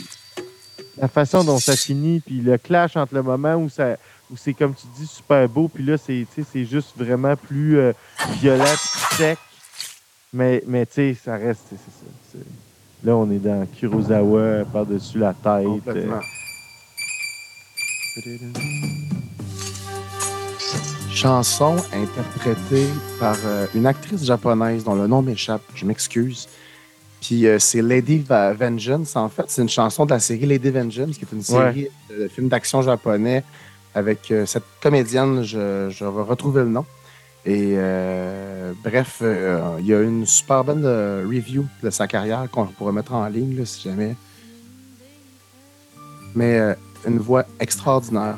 la façon dont ça finit, puis le clash entre le moment où ça où c'est comme tu dis super beau, puis là c'est c'est juste vraiment plus euh, violent, plus sec. Mais mais tu sais, ça reste c'est ça. Là on est dans Kurosawa par-dessus la tête. Euh. Chanson interprétée par euh, une actrice japonaise dont le nom m'échappe, je m'excuse. Puis euh, c'est Lady Vengeance, en fait. C'est une chanson de la série Lady Vengeance, qui est une série de films d'action japonais avec euh, cette comédienne, je, je, vais retrouver le nom. Et euh, bref, il y a une super bonne review de sa carrière qu'on pourrait mettre en ligne, là, si jamais. Mais une voix extraordinaire.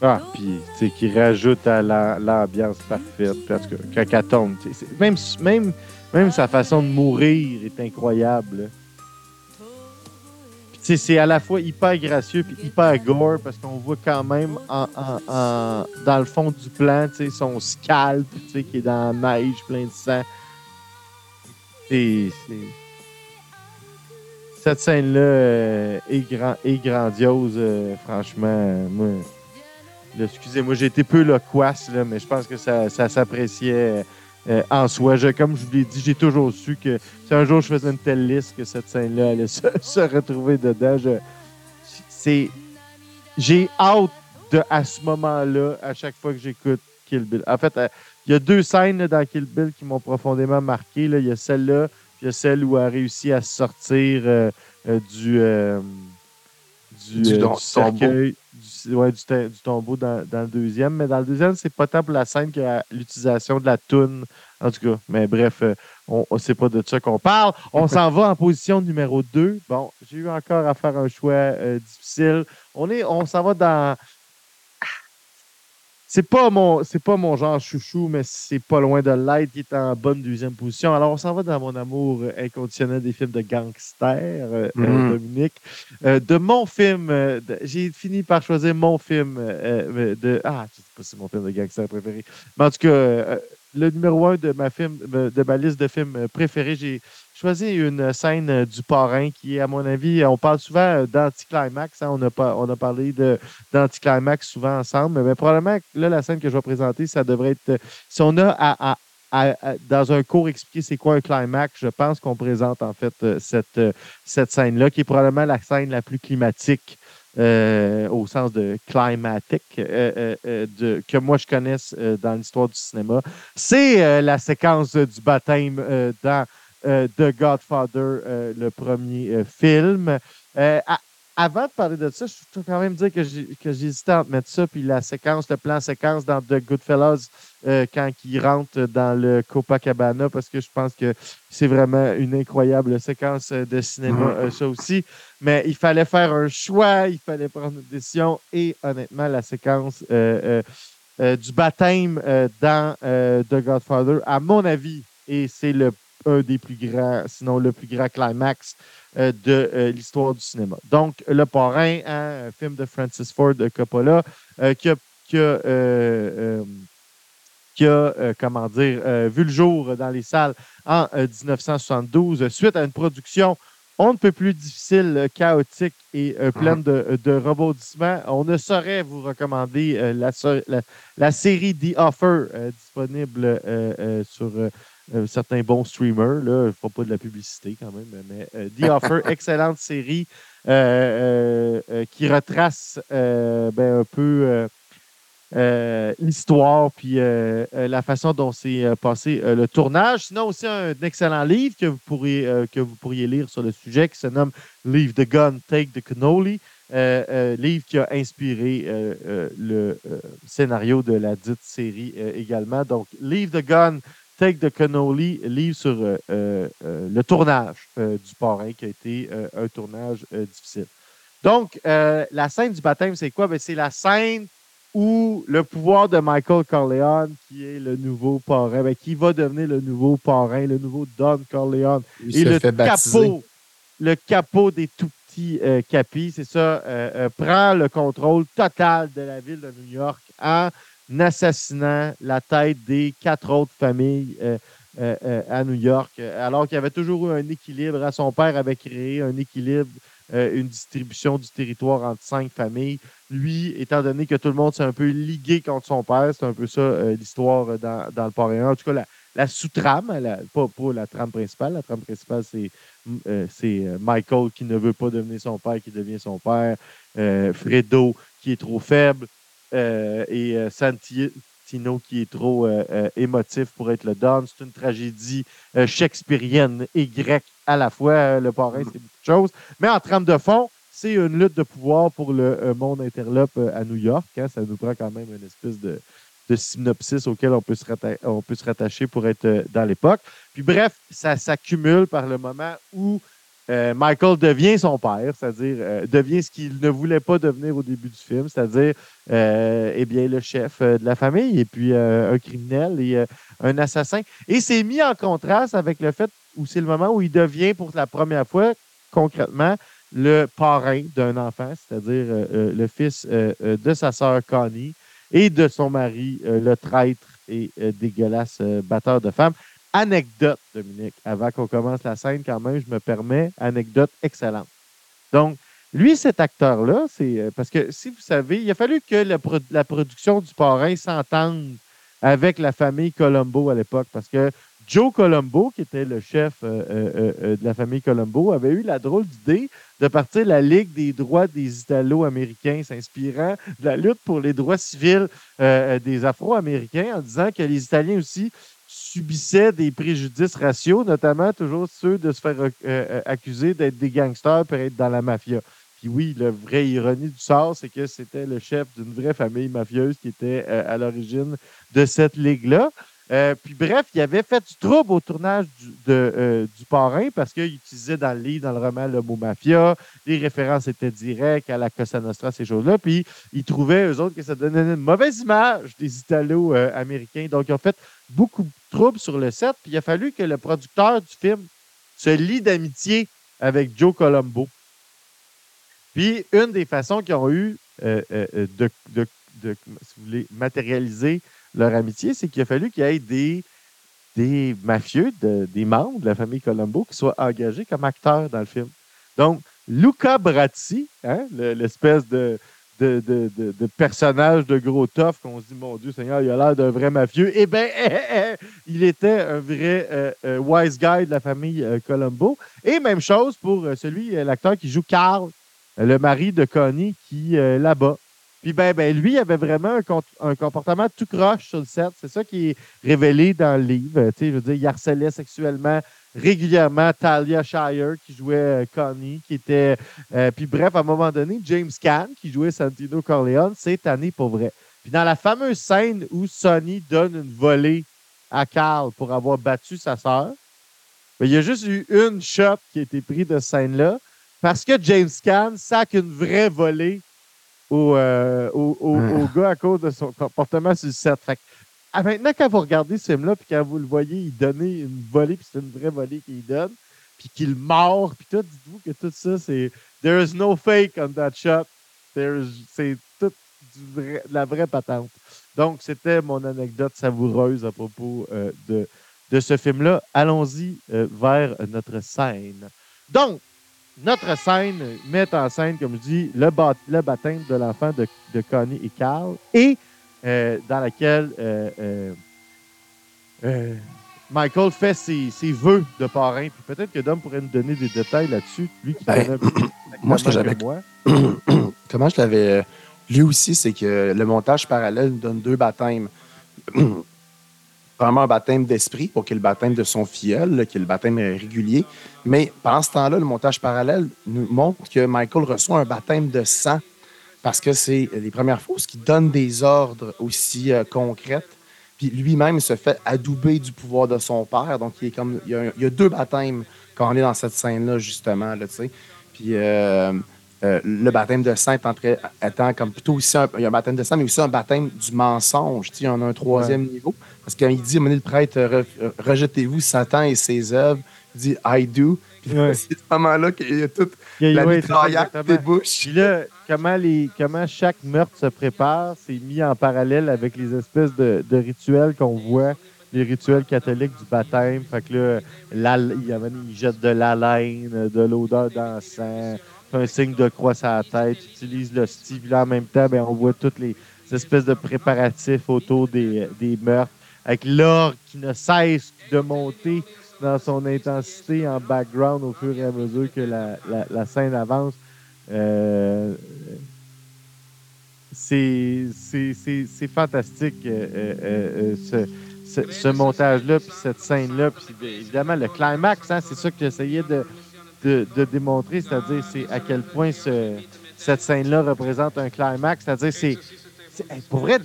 Ah, puis, tu sais, qui rajoute à l'ambiance parfaite. Parce que quand elle tombe, même, même même sa façon de mourir est incroyable. C'est à la fois hyper gracieux et hyper gore parce qu'on voit quand même en, dans le fond du plan son scalp qui est dans la neige plein de sang. Cette scène-là euh, est, grand, est grandiose, euh, franchement. moi, excusez-moi, j'ai été peu loquace, là, mais je pense que ça s'appréciait euh, en soi. comme je vous l'ai dit, j'ai toujours su que si un jour je faisais une telle liste, que cette scène-là allait se, retrouver dedans. c'est, j'ai hâte de, à ce moment-là, à chaque fois que j'écoute Kill Bill. En fait, euh, il y a deux scènes dans Kill Bill qui m'ont profondément marqué. Il y a celle-là, puis il y a celle où elle a réussi à sortir euh, du, du, du, cercueil, du, tombeau dans, le deuxième. Mais dans le deuxième, c'est pas tant pour la scène que l'utilisation de la toune. En tout cas, mais bref, euh, on sait pas de ça qu'on parle. On s'en va en position numéro 2. Bon, j'ai eu encore à faire un choix euh, difficile. On, on s'en va dans c'est pas mon c'est pas mon genre chouchou, mais c'est pas loin de l'être. Il est en bonne deuxième position. Alors, on s'en va dans mon amour inconditionnel des films de gangsters, euh, euh, mm-hmm. Dominique. Euh, de mon film, j'ai fini par choisir mon film de. Ah, je sais pas si c'est mon film de gangster préféré. Mais en tout cas, le numéro un de ma film de ma liste de films préférés, j'ai choisi une scène du parrain qui, à mon avis, on parle souvent d'anticlimax. Hein, on, a pas, on a parlé d'anticlimax souvent ensemble, mais probablement là, la scène que je vais présenter, ça devrait être. Si on a dans un cours expliquer c'est quoi un climax, je pense qu'on présente en fait cette, cette scène-là, qui est probablement la scène la plus climatique euh, au sens de climatique euh, euh, que moi je connaisse dans l'histoire du cinéma. C'est la séquence du baptême dans The Godfather, le premier film. avant de parler de ça, je peux quand même dire que j'hésitais à mettre ça, puis la séquence, le plan séquence dans The Goodfellas, quand il rentre dans le Copacabana, parce que je pense que c'est vraiment une incroyable séquence de cinéma, ça aussi mais il fallait faire un choix, il fallait prendre une décision et honnêtement, la séquence euh, euh, euh, du baptême dans The Godfather, à mon avis, et c'est le un des plus grands, sinon le plus grand climax de l'histoire du cinéma. Donc, Le Parrain, hein, un film de Francis Ford Coppola, qui a, qui a, qui a comment dire, vu le jour dans les salles en 1972, suite à une production on ne peut plus difficile, euh, chaotique et euh, mhm. de, de, rebondissements. On ne saurait vous recommander euh, la, la, série The Offer disponible sur certains bons streamers. Là. Ne faut pas de la publicité quand même, mais The Offer, excellente série qui retrace ben, un peu euh, l'histoire puis euh, euh, la façon dont s'est passé le tournage. Sinon, aussi un excellent livre que vous, pourriez, que vous pourriez lire sur le sujet qui se nomme Leave the Gun, Take the Cannoli. livre qui a inspiré le scénario de la dite série également. Donc, Leave the Gun, Take the Cannoli, livre sur le tournage du parrain qui a été un tournage difficile. Donc, la scène du baptême, c'est quoi? Ben, c'est la scène ou le pouvoir de Michael Corleone, qui est le nouveau parrain, ben, qui va devenir le nouveau parrain, le nouveau Don Corleone. et le capot, le capot des tout petits euh, capis, c'est ça, euh, euh, prend le contrôle total de la ville de New York en assassinant la tête des quatre autres familles à New York, alors qu'il avait toujours eu un équilibre. Son père avait créé un équilibre euh, une distribution du territoire entre cinq familles. Lui, étant donné que tout le monde s'est un peu ligué contre son père, c'est un peu ça euh, l'histoire euh, dans, dans, le parrain. En tout cas, la, sous-trame, pas, la trame principale. La trame principale, c'est Michael qui ne veut pas devenir son père, qui devient son père. Fredo qui est trop faible. Et Santi Tino qui est trop euh, euh, émotif pour être le Don. C'est une tragédie euh, shakespearienne et grecque à la fois. le parrain, c'est beaucoup de choses. Mais en trame de fond, c'est une lutte de pouvoir pour le monde interlope à New York. Hein. Ça nous prend quand même une espèce de, synopsis auquel on peut se, on peut se rattacher pour être dans l'époque. Puis bref, ça s'accumule par le moment où euh, Michael devient son père, c'est-à-dire euh, devient ce qu'il ne voulait pas devenir au début du film, c'est-à-dire euh, eh bien le chef de la famille et puis un criminel et un assassin. Et c'est mis en contraste avec le fait où c'est le moment où il devient pour la première fois concrètement le parrain d'un enfant, c'est-à-dire le fils de sa sœur Connie et de son mari, le traître et dégueulasse batteur de femmes. Anecdote, Dominique, avant qu'on commence la scène, quand même, je me permets, anecdote excellente. Donc, lui, cet acteur-là, c'est euh, parce que si vous savez, il a fallu que la, production du parrain s'entende avec la famille Colombo à l'époque, parce que Joe Colombo, qui était le chef euh, euh, de la famille Colombo, avait eu la drôle d'idée de partir la Ligue des droits des Italo-Américains, s'inspirant de la lutte pour les droits civils des Afro-Américains, en disant que les Italiens aussi subissaient des préjudices raciaux, notamment toujours ceux de se faire euh, euh, accuser d'être des gangsters pour être dans la mafia. Puis oui, la vraie ironie du sort, c'est que c'était le chef d'une vraie famille mafieuse qui était à l'origine de cette ligue-là. Euh, puis bref, il avait fait du trouble au tournage du, euh, du parrain parce qu'il utilisait dans le livre, dans le roman, le mot mafia. Les références étaient directes à la Cosa Nostra, ces choses-là. Puis ils trouvaient, eux autres, que ça donnait une mauvaise image des Italo-Américains. Donc, ils ont fait beaucoup de troubles sur le set. Puis il a fallu que le producteur du film se lie d'amitié avec Joe Colombo. Puis une des façons qu'ils ont eu euh, de, de, de, si vous voulez, matérialiser leur amitié, c'est qu'il a fallu qu'il y ait des, des mafieux, des membres de la famille Colombo qui soient engagés comme acteurs dans le film. Donc, Luca Bratti, hein, l'espèce de, de, de, personnage de gros tough qu'on se dit, mon Dieu Seigneur, il a l'air d'un vrai mafieux. Eh bien, il était un vrai euh, euh, wise guy de la famille euh, Colombo. Et même chose pour celui, l'acteur qui joue Carl, le mari de Connie, qui là-bas. Puis ben, ben, lui, il avait vraiment un, comportement tout croche sur le set. C'est ça qui est révélé dans le livre. Je veux dire, il harcelait sexuellement régulièrement Talia Shire, qui jouait euh, Connie, qui était. Euh, puis bref, à un moment donné, James Caan, qui jouait Santino Corleone, c'est tanné pour vrai. Puis dans la fameuse scène où Sonny donne une volée à Carl pour avoir battu sa sœur, ben, il y a juste eu une shot qui a été prise de cette scène-là parce que James Caan sac une vraie volée euh, au, au, gars à cause de son comportement sur le set. Fait ah, maintenant, quand vous regardez ce film-là, puis quand vous le voyez, il donnait une volée, puis c'est une vraie volée qu'il donne, puis qu'il mord, puis tout, dites-vous que tout ça, c'est There is no fake on that shot. C'est tout la vraie patente. Donc, c'était mon anecdote savoureuse à propos euh, de, de ce film-là. Allons-y euh, vers notre scène. Donc, notre scène met en scène, comme je dis, le, le baptême de l'enfant de, de, Connie et Carl et euh, dans laquelle euh, euh, Michael fait ses, ses, vœux de parrain. Puis peut-être que Dom pourrait nous donner des détails là-dessus, lui qui ben, moi, ce que j'avais. Comment je l'avais lu aussi, c'est que le montage parallèle nous donne deux baptêmes vraiment un baptême d'esprit pour qu'il le baptême de son filleul, qui est le baptême régulier. Mais pendant ce temps-là, le montage parallèle nous montre que Michael reçoit un baptême de sang parce que c'est les premières fois qui donne des ordres aussi euh, concrets. Puis lui-même se fait adouber du pouvoir de son père. Donc, il, est comme, il, y a, deux baptêmes quand on est dans cette scène-là, justement. Là, Puis euh, euh, le baptême de sang étant comme plutôt aussi un, il y a un baptême de sang, mais aussi un baptême du mensonge. Il y en a un troisième niveau. Parce qu'il dit, le prêtre, rejetez-vous Satan et ses œuvres. Il dit, I do. Puis c'est ce moment-là qu'il y a toute la mitraillette des bouches. Puis là, comment, les, comment chaque meurtre se prépare, c'est mis en parallèle avec les espèces de, de rituels qu'on voit les rituels catholiques du baptême. Fait que là, il, jette de la laine, de l'odeur d'encens, un signe de croix sur la tête, utilise le. Là, en même temps, ben, on voit toutes les espèces de préparatifs autour des, meurtres avec l'or qui ne cesse de monter dans son intensité en background au fur et à mesure que la, scène avance. Euh, c'est fantastique, euh, euh, ce, montage-là, puis cette scène-là. Puis évidemment, le climax, hein, c'est ça que j'essayais de, de, démontrer, c'est-à-dire c'est à quel point ce, cette scène-là représente un climax. C'est-à-dire, c'est. Pour vrai,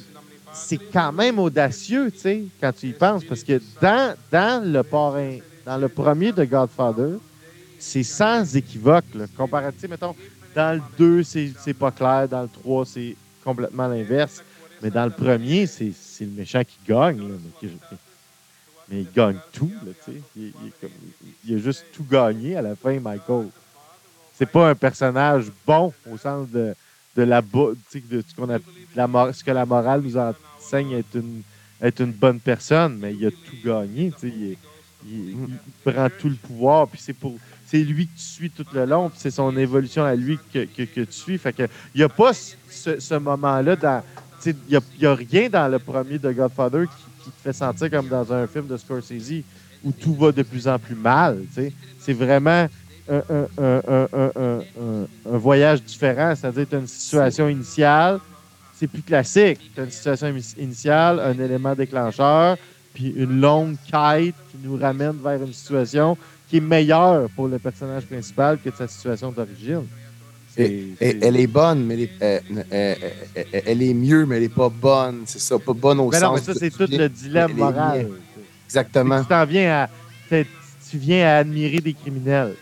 c'est quand même audacieux, tu sais, quand tu y penses, parce que dans, dans le parrain, dans le premier de Godfather, c'est sans équivoque, là, comparatif, mettons, dans le 2, c'est pas clair, dans le 3, c'est complètement l'inverse, mais dans le premier, c'est le méchant qui gagne, mais, il gagne tout, tu sais, il, il, a juste tout gagné à la fin, Michael. C'est pas un personnage bon au sens de de la de ce a la, ce que la morale nous enseigne être une être une bonne personne, mais il a tout gagné. Il, il, prend tout le pouvoir, puis c'est pour c'est lui que tu suis tout le long, puis c'est son évolution à lui que, que, tu suis. Fait que il n'y a pas ce, moment-là dans. Il n'y a, a, rien dans le premier de Godfather qui, qui, te fait sentir comme dans un film de Scorsese où tout va de plus en plus mal. C'est vraiment un, voyage différent, c'est-à-dire tu as une situation initiale, c'est plus classique. Tu as une situation initiale, un élément déclencheur, puis une longue quête qui nous ramène vers une situation qui est meilleure pour le personnage principal que sa situation d'origine. Elle est bonne, mais elle est, mieux, mais elle n'est pas bonne. C'est ça, pas bonne au mais sens. Non, mais ça, c'est tout le dilemme moral. Exactement. Tu t'en viens à. Tu viens à admirer des criminels.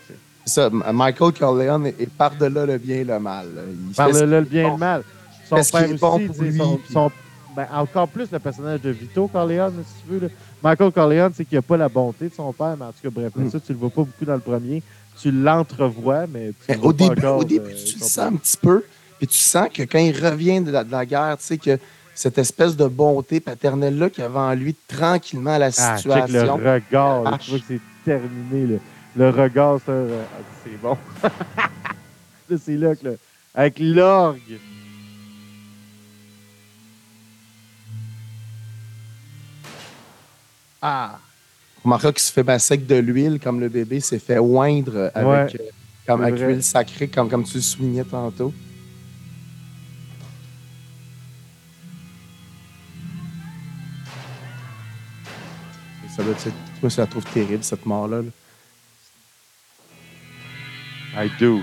C'est ça. Michael Corleone est, par-delà le bien et le mal. Par-delà le bien et le mal. Son père aussi, bon pour lui, son, ben, encore plus le personnage de Vito Corleone, si tu veux. Michael Corleone, c'est qu'il n'a pas la bonté de son père, mais en tout cas, bref, mm. ça, tu le vois pas beaucoup dans le premier tu l'entrevois, mais, tu au, début, au début, tu le sens un petit peu, puis tu sens que quand il revient de la, guerre, tu sais que cette espèce de bonté paternelle-là qui avait en lui tranquillement la ah, situation. le regard, tu vois que c'est terminé. Le regard, euh, c'est bon. c'est là que, avec l'orgue. Ah! Remarquera qu'il se fait masser avec de l'huile, comme le bébé s'est fait oindre avec, euh, comme, avec l'huile sacrée, comme, comme tu le soulignais tantôt. ça doit être, moi, je la trouve terrible, cette mort-là. Là. I do.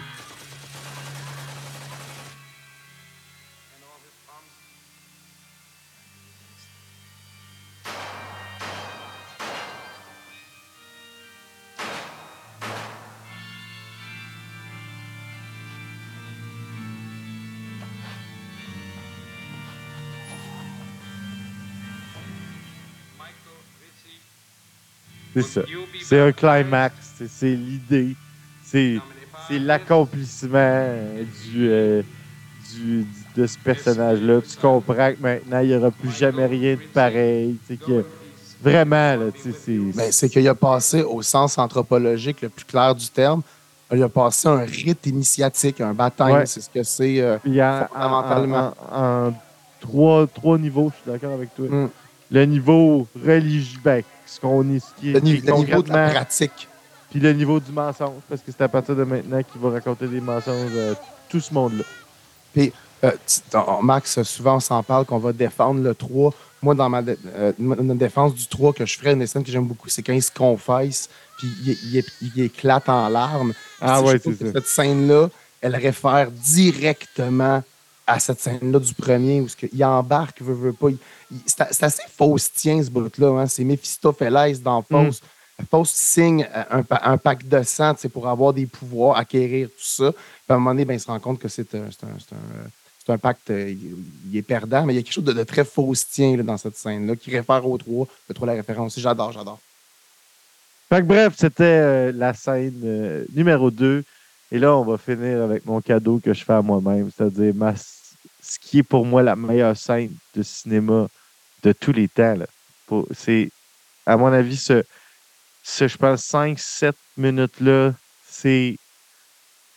C'est ça. C'est un climax. C'est l'idée. C'est l'accomplissement du, euh, du, de ce personnage-là. Tu comprends que maintenant, il n'y aura plus jamais rien de pareil. Que, vraiment, c'est. C'est qu'il a passé au sens anthropologique le plus clair du terme. Il a passé un rite initiatique, un baptême. C'est ce que c'est euh, fondamentalement. En, trois, trois niveaux, je suis d'accord avec toi. Mm. Le niveau religieux, ben, ce qu'on est, ce qui est, le, niveau de la pratique. Puis le niveau du mensonge, parce que c'est à partir de maintenant qu'il va raconter des mensonges à tout ce monde-là. Puis, euh, Max, souvent on s'en parle qu'on va défendre le 3. Moi, dans ma, euh, défense du 3 que je ferais, une scène que j'aime beaucoup, c'est quand il se confesse, puis il, éclate en larmes. Ah ouais, c'est ça. Cette scène-là, elle réfère directement à cette scène-là du premier, où il embarque, veut, veut pas. C'est assez faustien, ce bout-là. Hein? C'est Mephistopheles dans mm. Faust. Faust signe un, un, pacte de sang pour avoir des pouvoirs, acquérir tout ça. Puis à un moment donné, ben, il se rend compte que c'est un, un, un, pacte, euh, il, est perdant, mais il y a quelque chose de, très faustien là, dans cette scène-là qui réfère au 3. Le 3, la référence. J'adore, j'adore. Que bref, c'était euh, la scène euh, numéro 2. Et là, on va finir avec mon cadeau que je fais à moi-même, c'est-à-dire ma ce qui est pour moi la meilleure scène de cinéma de tous les temps. C'est, à mon avis, ce, je pense, 5-7 minutes-là, c'est,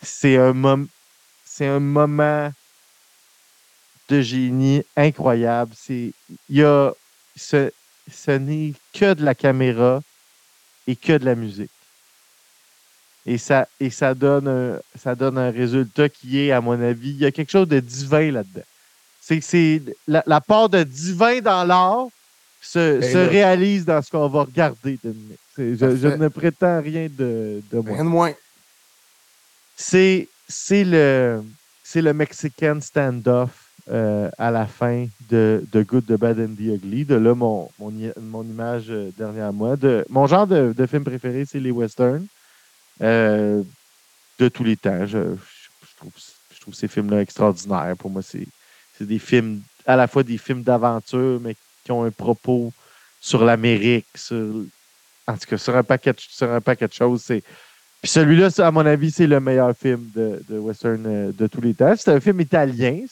c'est, un c'est un moment de génie incroyable. C'est, y a, ce, ce n'est que de la caméra et que de la musique. Et ça, et ça, donne un, ça donne un résultat qui est, à mon avis, il y a quelque chose de divin là-dedans. C'est c'est la, part de divin dans l'art se, se réalise dans ce qu'on va regarder. Je, je, ne prétends rien de, de moi. Rien de moins. C'est le, le Mexican stand-off euh, à la fin de, de, Good, the Bad and the Ugly. De là, mon, mon, mon image euh, dernière moi. De, mon genre de, de film préféré, c'est les westerns. Euh, de tous les temps. Je, je, trouve, ces films-là extraordinaires. Pour moi, c'est des films, à la fois des films d'aventure, mais qui ont un propos sur l'Amérique, sur, en tout cas, sur un paquet, sur un paquet de choses. Puis celui-là, à mon avis, c'est le meilleur film de, western euh, de tous les temps. C'est un film italien,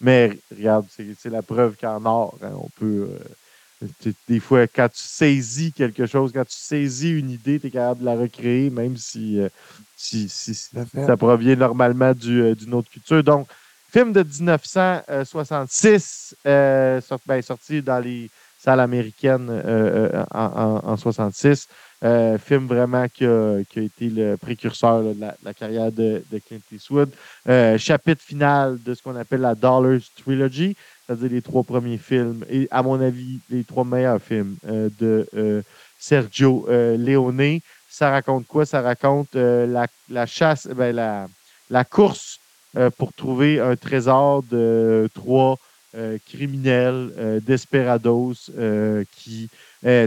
mais regarde, c'est la preuve qu'en or, hein, on peut. Euh, des fois, quand tu saisis quelque chose, quand tu saisis une idée, tu es capable de la recréer, même si, euh, si, ça provient normalement euh, d'une autre culture. Donc, film de 1966, euh, ben, sorti dans les salles américaines en, en, 66. film vraiment qui a, été le précurseur de, la, carrière de, de Clint Eastwood. chapitre final de ce qu'on appelle la Dollars Trilogy c'est-à-dire les trois premiers films, et à mon avis, les trois meilleurs films euh, de euh, Sergio euh, Leone. Ça raconte quoi? Ça raconte la, chasse, ben, la, la, course pour trouver un trésor de trois criminels desperados qui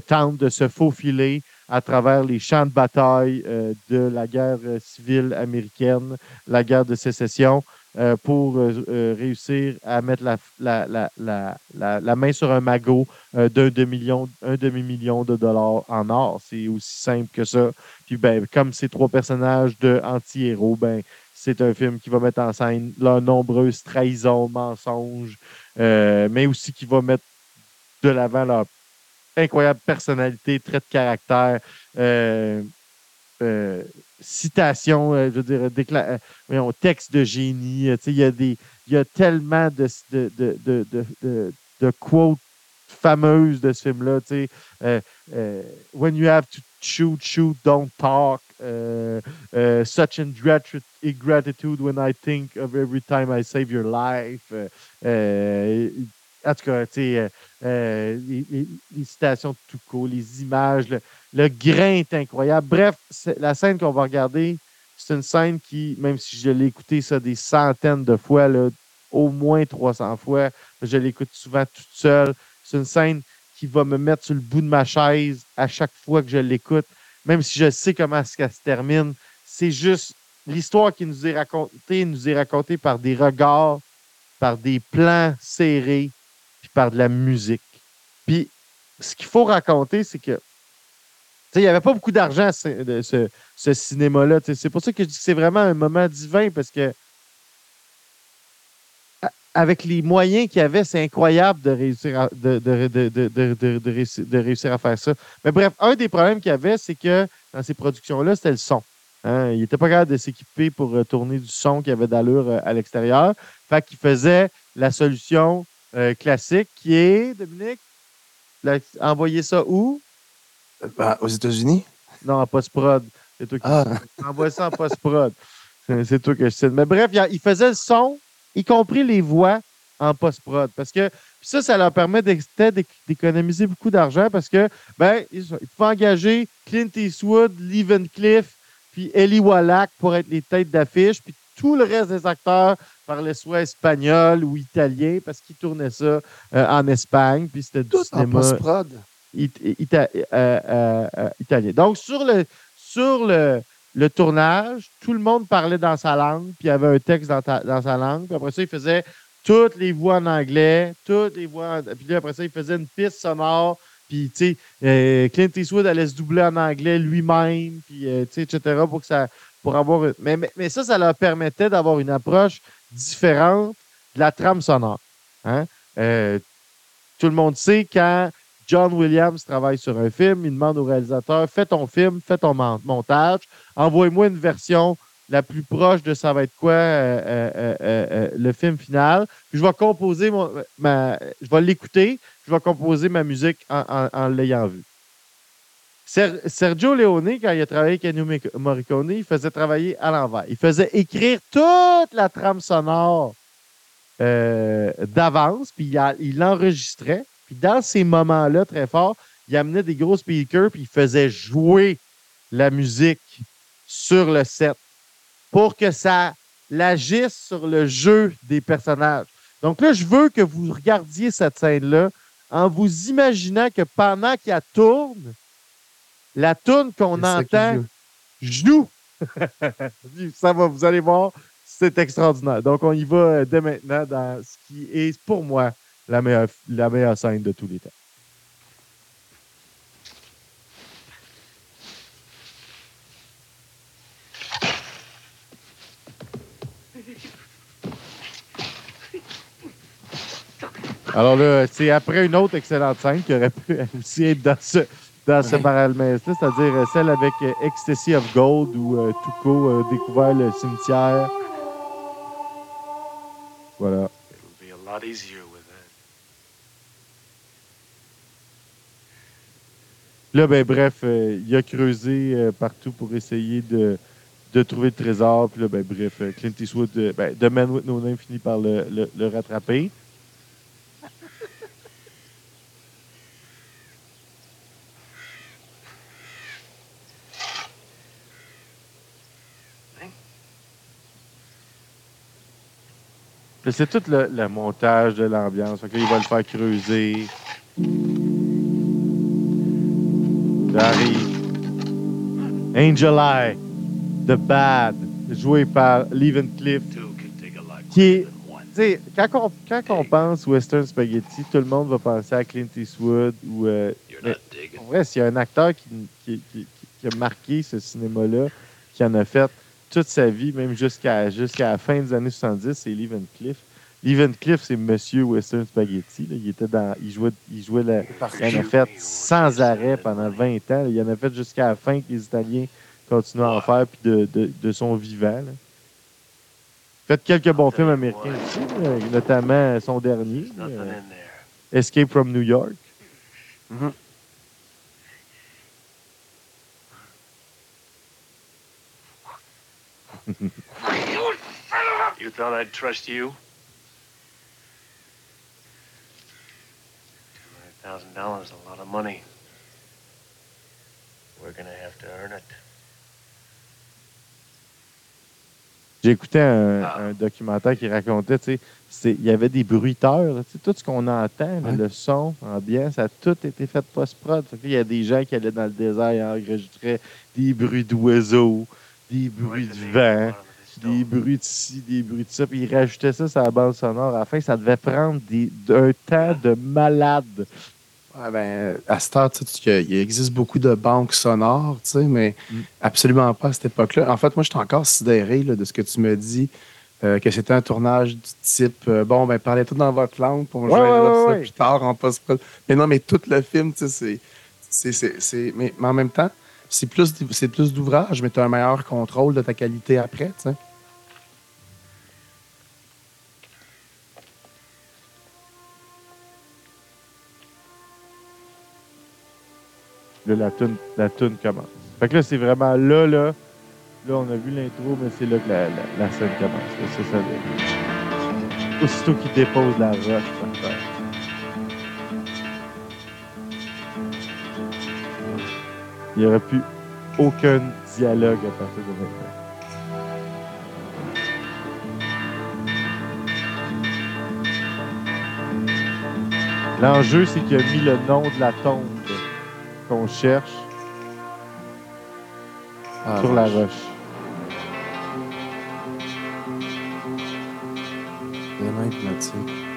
tentent de se faufiler à travers les champs de bataille de la guerre civile américaine, la guerre de sécession. Euh, pour euh, euh, réussir à mettre la, la, main sur un magot d'un demi-million demi de dollars en or. C'est aussi simple que ça. Puis ben, comme ces trois personnages de anti-héros, ben, c'est un film qui va mettre en scène leurs nombreuses trahisons, mensonges, mais aussi qui va mettre de l'avant leur incroyable personnalité, trait de caractère. Euh, je veux dire, décla euh, texte de génie. il y a des, il y a tellement de, de, de, de, de quotes fameuses de ce film-là. When you have to shoot, shoot, don't talk. such ingratitude when I think of every time I save your life. En tout cas, tu sais, les, citations de Toucault, les images, le grain est incroyable. Bref, la scène qu'on va regarder, c'est une scène qui, même si je l'ai écoutée ça des centaines de fois, là, au moins 300 fois, je l'écoute souvent toute seule. C'est une scène qui va me mettre sur le bout de ma chaise à chaque fois que je l'écoute, même si je sais comment ça se termine. C'est juste l'histoire qui nous est racontée, nous est racontée par des regards, par des plans serrés, puis par de la musique. Puis ce qu'il faut raconter, c'est que il n'y avait pas beaucoup d'argent, ce, ce, cinéma-là. C'est pour ça que je dis que c'est vraiment un moment divin parce que avec les moyens qu'il y avait, c'est incroyable de réussir, à, de, de, réussir, à faire ça. Mais bref, un des problèmes qu'il y avait, c'est que dans ces productions-là, c'était le son. Hein. Il n'était pas capable de s'équiper pour euh, tourner du son qui avait d'allure euh, à l'extérieur. Fait qu'il faisait la solution euh, classique qui est, Dominique, envoyer ça où? Ben, aux États-Unis? Non, en post-prod. C'est toi qui ah. envoie ça en post-prod. C'est toi que je sais. Mais bref, il faisait le son, y compris les voix en post-prod. Parce que ça, ça leur permet d'économiser beaucoup d'argent parce que ben, ils, pouvaient engager Clint Eastwood, Lee Van Cliff, puis Ellie Wallach pour être les têtes d'affiche, puis tout le reste des acteurs parlaient soit espagnol ou italien parce qu'ils tournaient ça euh, en Espagne, puis c'était du cinéma. En. Euh, euh, italien. Donc, sur le, sur le, le, tournage, tout le monde parlait dans sa langue, puis il y avait un texte dans, dans sa langue. Puis après ça, il faisait toutes les voix en anglais, toutes les voix. Puis après ça, il faisait une piste sonore. Puis, tu sais, Clint Eastwood allait se doubler en anglais lui-même, puis, tu sais, etc., pour que ça. Pour avoir. Mais, mais, ça, ça leur permettait d'avoir une approche différente de la trame sonore. Hein? tout le monde sait quand John Williams travaille sur un film, il demande au réalisateur Fais ton film, fais ton montage, envoie-moi une version la plus proche de ça va être quoi euh, euh, euh, le film final. Puis je vais composer mon, ma, je vais l'écouter, je vais composer ma musique en, l'ayant vu. Sergio Leone, quand il a travaillé avec Ennio Morricone, il faisait travailler à l'envers. Il faisait écrire toute la trame sonore d'avance, puis il l'enregistrait. Puis dans ces moments-là, très fort, il amenait des gros speakers, puis il faisait jouer la musique sur le set pour que ça l'agisse sur le jeu des personnages. Donc là, je veux que vous regardiez cette scène-là en vous imaginant que pendant qu'elle tourne, la tourne qu'on entend joue. ça va, vous allez voir, c'est extraordinaire. Donc, on y va euh, dès maintenant dans ce qui est, pour moi, la meilleure, la meilleure scène de tous les temps. Alors là, c'est après une autre excellente scène qui aurait pu aussi être dans ce, dans ce parallèle c'est-à-dire celle avec Ecstasy of Gold où euh, Tuco a découvert le cimetière. Voilà. Là, ben, bref, euh, il a creusé euh, partout pour essayer de, de, trouver le trésor. Puis là, ben, bref, euh, Clint Eastwood, ben, The Man with No Name finit par le, le, le rattraper. C'est tout le, montage de l'ambiance. il va le faire creuser. J'arrive. Angel Eye, The Bad, joué par Leven Cliff, qui est quand on, quand on pense Western Spaghetti, tout le monde va penser à Clint Eastwood ou. Euh, en vrai, s'il y a un acteur qui, qui, qui, a marqué ce cinéma-là, qui en a fait toute sa vie, même jusqu'à la fin des années 70, c'est Lee Van Cliff. Lee Van Cliff, c'est Monsieur Western Spaghetti. Il, était dans, il jouait, il jouait la, il en a fait sans arrêt pendant 20 ans. Il en a fait jusqu'à la fin que les Italiens continuent à en faire, puis de, de, de son vivant. Là fait quelques bons films américains aussi, notamment son dernier, euh, Escape from New York. Mm-hmm. You thought I'd trust you? $200,000 is a lot of money. We're gonna have to earn it. J'ai écouté un, ah. documentaire qui racontait, tu sais, il y avait des bruiteurs, tout ce qu'on entend, le son, l'ambiance, ça a tout été fait post-prod. Il y a des gens qui allaient dans le désert et enregistraient des bruits d'oiseaux, des bruits du vent, des bruits de ci, des bruits de ça, puis ils rajoutaient ça sur la bande sonore. À la fin, ça devait prendre des, un temps de malade Ouais, ben, à cette heure, il existe beaucoup de banques sonores, mais mm. absolument pas à cette époque-là. En fait, moi, je suis encore sidéré de ce que tu me dis, euh, que c'était un tournage du type euh, bon, ben, parlez tout dans votre langue pour me ouais, ça plus tard en post Mais non, mais tout le film, c'est. Mais, mais en même temps, c'est plus, plus d'ouvrage, mais tu as un meilleur contrôle de ta qualité après, sais. la tune, la tune commence. Fait que là, c'est vraiment là, là. Là, on a vu l'intro, mais c'est là que la, la, scène commence. C'est ça. Là. Aussitôt qu'il dépose la roche, Il n'y aurait plus aucun dialogue à partir de maintenant. L'enjeu, c'est qu'il a mis le nom de la tombe qu'on cherche ah, sur la roche. Hypnotique.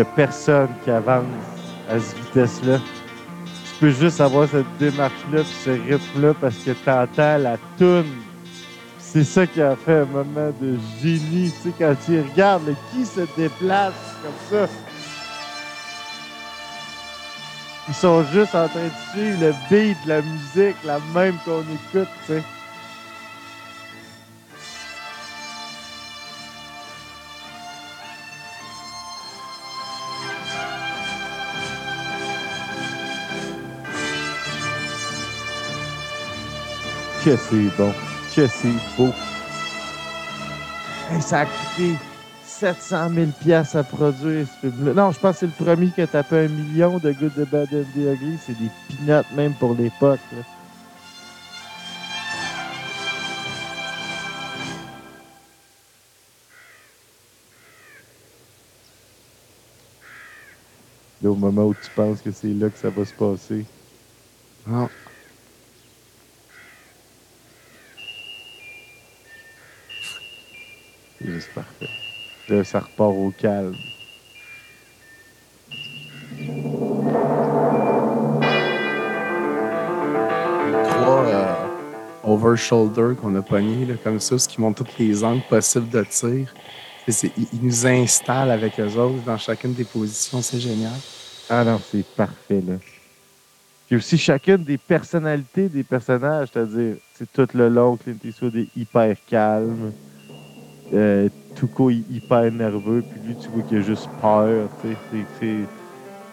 A personne qui avance à cette vitesse-là. Tu peux juste avoir cette démarche-là puis ce rythme-là parce que tu entends la toune. C'est ça qui a fait un moment de génie. Tu sais, quand tu regardes qui se déplace comme ça? Ils sont juste en train de suivre le beat de la musique, la même qu'on écoute, tu sais. Que c'est bon, que c'est beau. ça a coûté 700 000 à produire ce film-là. Non, je pense que c'est le premier qui a tapé un million de Good, the Bad and the Ugly. C'est des peanuts même pour l'époque. au moment où tu penses que c'est là que ça va se passer. Non. C'est parfait. Là, ça repart au calme. Trois euh, over-shoulder qu'on a pogné, là, comme ça, ce qui montre tous les angles possibles de tir. ils, nous installent avec eux autres dans chacune des positions. C'est génial. Ah non, c'est parfait, là. Puis aussi, chacune des personnalités des personnages, c'est-à-dire, c'est tout le long, Clint Eastwood est hyper calme. Euh, Tuco est hyper nerveux, puis lui, tu vois qu'il a juste peur.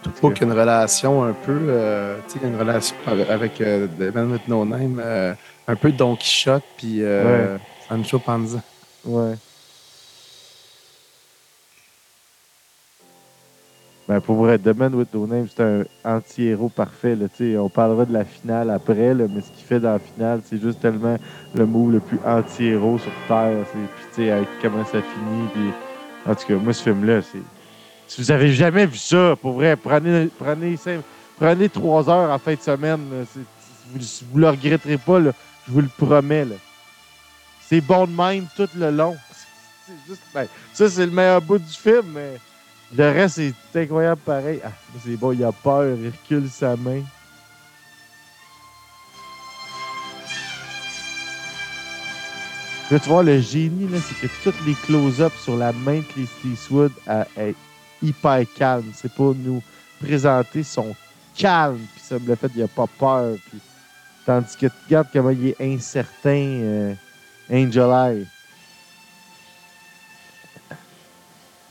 Tuco qui a une relation un peu. Euh, tu sais, une relation avec euh, Man with No Name, euh, un peu Don Quichotte, puis euh, Sancho Panza. Ouais. Ben pour vrai, The Man with No Name, c'est un anti-héros parfait. Là, on parlera de la finale après, mais ce qu'il fait dans la finale, c'est juste tellement le move le plus anti-héros sur Terre. Puis avec comment ça finit. Puis... En tout cas, moi, ce film-là, c'est. Si vous avez jamais vu ça, pour vrai, prenez, prenez, trois heures en fin de semaine. vous, vous le regretterez pas, je vous le promets. C'est bon de même tout le long. Ben, ça, c'est le meilleur bout du film, mais. Le reste, c'est incroyable pareil. Ah, c'est bon, il a peur, il recule sa main. Là, tu vois, le génie, c'est que tous les close-ups sur la main de les Eastwood est hyper calme. C'est pas nous présenter son calme, puis ça me fait qu'il a pas peur. Tandis que tu regardes comment il est incertain, euh, Angel Eye.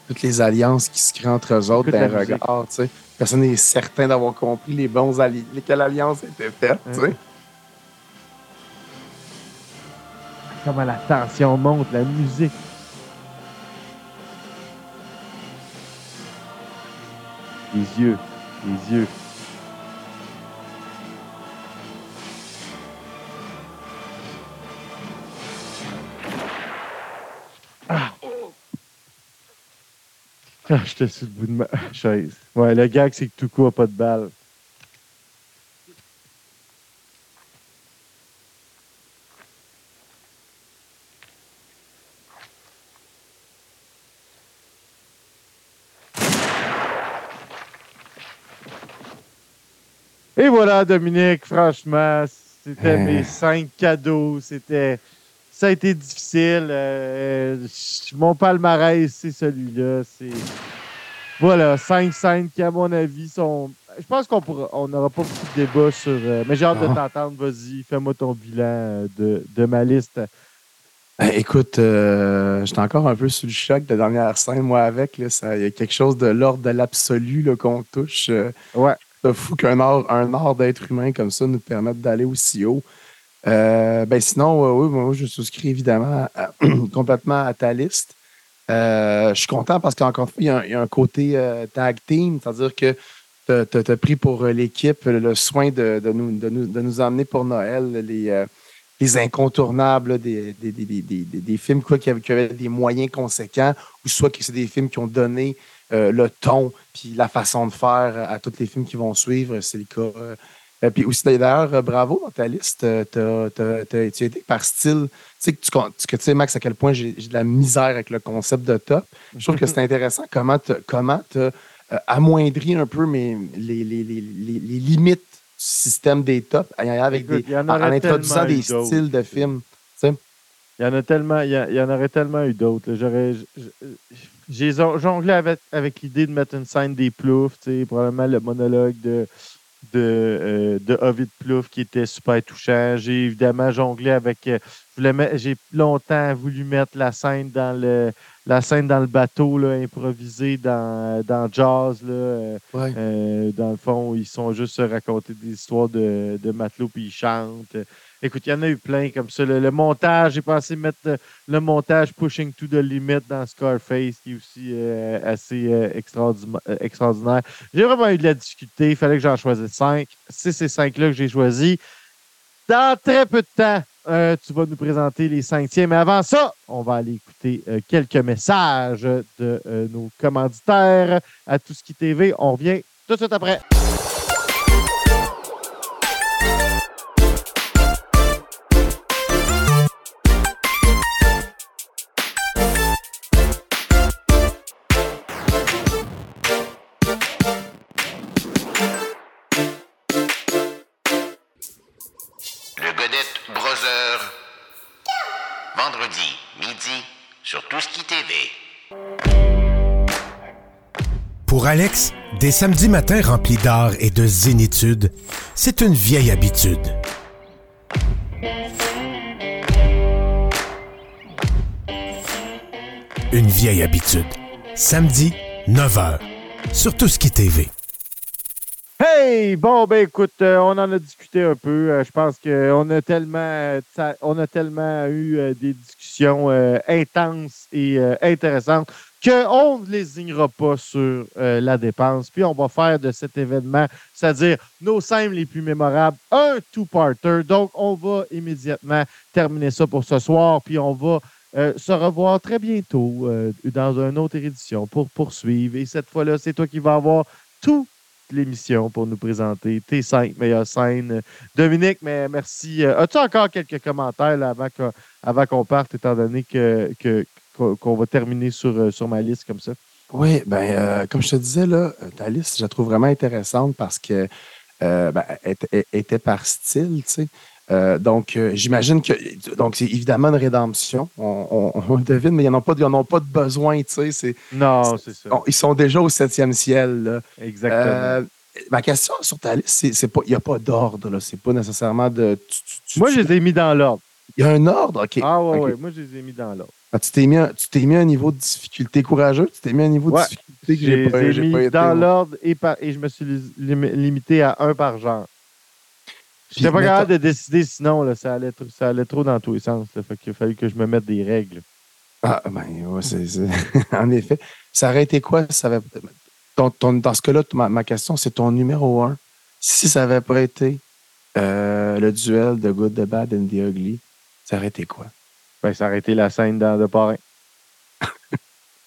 Toutes les alliances qui se créent entre eux autres d'un regard. Tu sais. Personne n'est certain d'avoir compris les bons alliés, lesquelles alliances étaient faites. Tu sais. Comment la tension monte, la musique. Les yeux, les yeux. J'étais sur le bout de ma chaise. Ouais, le gag, c'est que tout coup n'a pas de balle. Et voilà, Dominique, franchement, c'était mes hein. cinq cadeaux. C'était. Ça a été difficile. Euh, mon palmarès, c'est celui-là. C'est. Voilà, cinq scènes qui, à mon avis, sont. Je pense qu'on pourra... on n'aura pas beaucoup de débats sur. Euh, mais j'ai hâte de ah. t'entendre. Vas-y, fais-moi ton bilan euh, de, de ma liste. Ben, écoute, j'étais encore un peu sous le choc de la dernière scène, moi, avec. Il y a quelque chose de l'ordre de l'absolu qu'on touche. ouais. C'est fou qu'un art, un art d'être humain comme ça nous permette d'aller aussi haut. Euh, ben sinon, oui, moi, je souscris évidemment complètement à ta liste. Euh, je suis content parce qu'encore une fois, il y, a un, côté euh, tag team, c'est-à-dire que tu as, pris pour l'équipe le soin de, nous, de, nous, de, nous, emmener pour Noël les, les incontournables, des, des, des, des films quoi, qui, avaient, des moyens conséquents, ou soit que c'est des films qui ont donné le ton puis la façon de faire à tous les films qui vont suivre. C'est le cas euh, puis aussi, d'ailleurs, euh, bravo dans ta liste. Euh, tu as, été par style. Tu sais, que tu sais, Max, à quel point j'ai de la misère avec le concept de top. Je trouve que c'est intéressant comment tu as amoindri un peu mes, les, les, les, les, limites du système des tops avec des, en, introduisant des styles de films. Il y en a tellement, il y, en aurait tellement eu d'autres. J'aurais, j'ai jonglé avec, avec l'idée de mettre une scène des ploufs, probablement le monologue de de, euh, de Ovid Plouf qui était super touchant. J'ai évidemment jonglé avec. Euh, j'ai longtemps voulu mettre la scène dans le la scène dans le bateau là, improvisée dans, dans Jazz. Là, euh, dans le fond, ils sont juste raconter des histoires de, de matelots puis ils chantent. Écoute, il y en a eu plein comme ça. Le, montage, j'ai pensé mettre le, montage Pushing to the Limit dans Scarface, qui est aussi euh, assez euh, euh, extraordinaire. J'ai vraiment eu de la difficulté. Il fallait que j'en choisisse cinq. C'est ces cinq-là que j'ai choisis. Dans très peu de temps, tu vas nous présenter les cinquièmes. Mais avant ça, on va aller écouter quelques messages de nos commanditaires à Tout TV. On revient tout de suite après. Pour Alex, des samedis matins remplis d'art et de zénitude, c'est une vieille habitude. une vieille habitude. Samedi, 9h, sur Tout ce TV. Bon, ben écoute, euh, on en a discuté un peu. Euh, je pense qu'on a tellement euh, a tellement eu des discussions intenses et intéressantes qu'on ne lésignera pas sur la dépense. Puis on va faire de cet événement, c'est-à-dire nos scènes les plus mémorables, un two-parter. Donc, on va immédiatement terminer ça pour ce soir. Puis on va se revoir très bientôt dans une autre édition pour poursuivre. Et cette fois-là, c'est toi qui vas avoir tout l'émission pour nous présenter tes cinq meilleures scènes. Dominique, mais merci. Euh, As-tu encore quelques commentaires avant qu'on parte, étant donné que, qu'on va terminer sur, euh, sur ma liste comme ça? Oui, ben, euh, comme je te disais, là, ta liste, je la trouve vraiment intéressante parce que ben, était- était par style, tu sais. Euh, donc, euh, j'imagine que donc c'est évidemment une rédemption. On, on- on le devine, mais ils n'en ont, pas de- ils en ont pas de besoin, tu sais. Non, c'est ça. on- ils sont déjà au septième ciel. là. Exactement. Euh, ma question sur ta liste, c'est, pas, il n'y a pas d'ordre. Là. C'est pas nécessairement de. tu- tu- tu- Moi, tu- je les ai mis dans l'ordre. Il y a un ordre, OK. Ah ouais, ouais. Moi, je les ai mis dans l'ordre. Ah, tu t'es mis, mis un niveau de difficulté courageux, tu t'es mis un niveau de difficulté que j'ai pas, ai j'ai mis pas été. dans l'ordre et, par- et je me suis limité à un par genre. N'étais pas capable de décider sinon, là, ça, allait ça allait trop dans tous les sens. Là, fait qu'il a fallu que je me mette des règles. Ah, ben, ouais, c'est, c'est- en effet. Ça aurait été quoi? si Ça avait... ton- ton- dans ce cas-là, ma, ma question, c'est ton numéro un. Si ça avait pas été euh, le duel de Good, the Bad and the Ugly, ça aurait été quoi? Ben, ça aurait été la scène dans de parrain.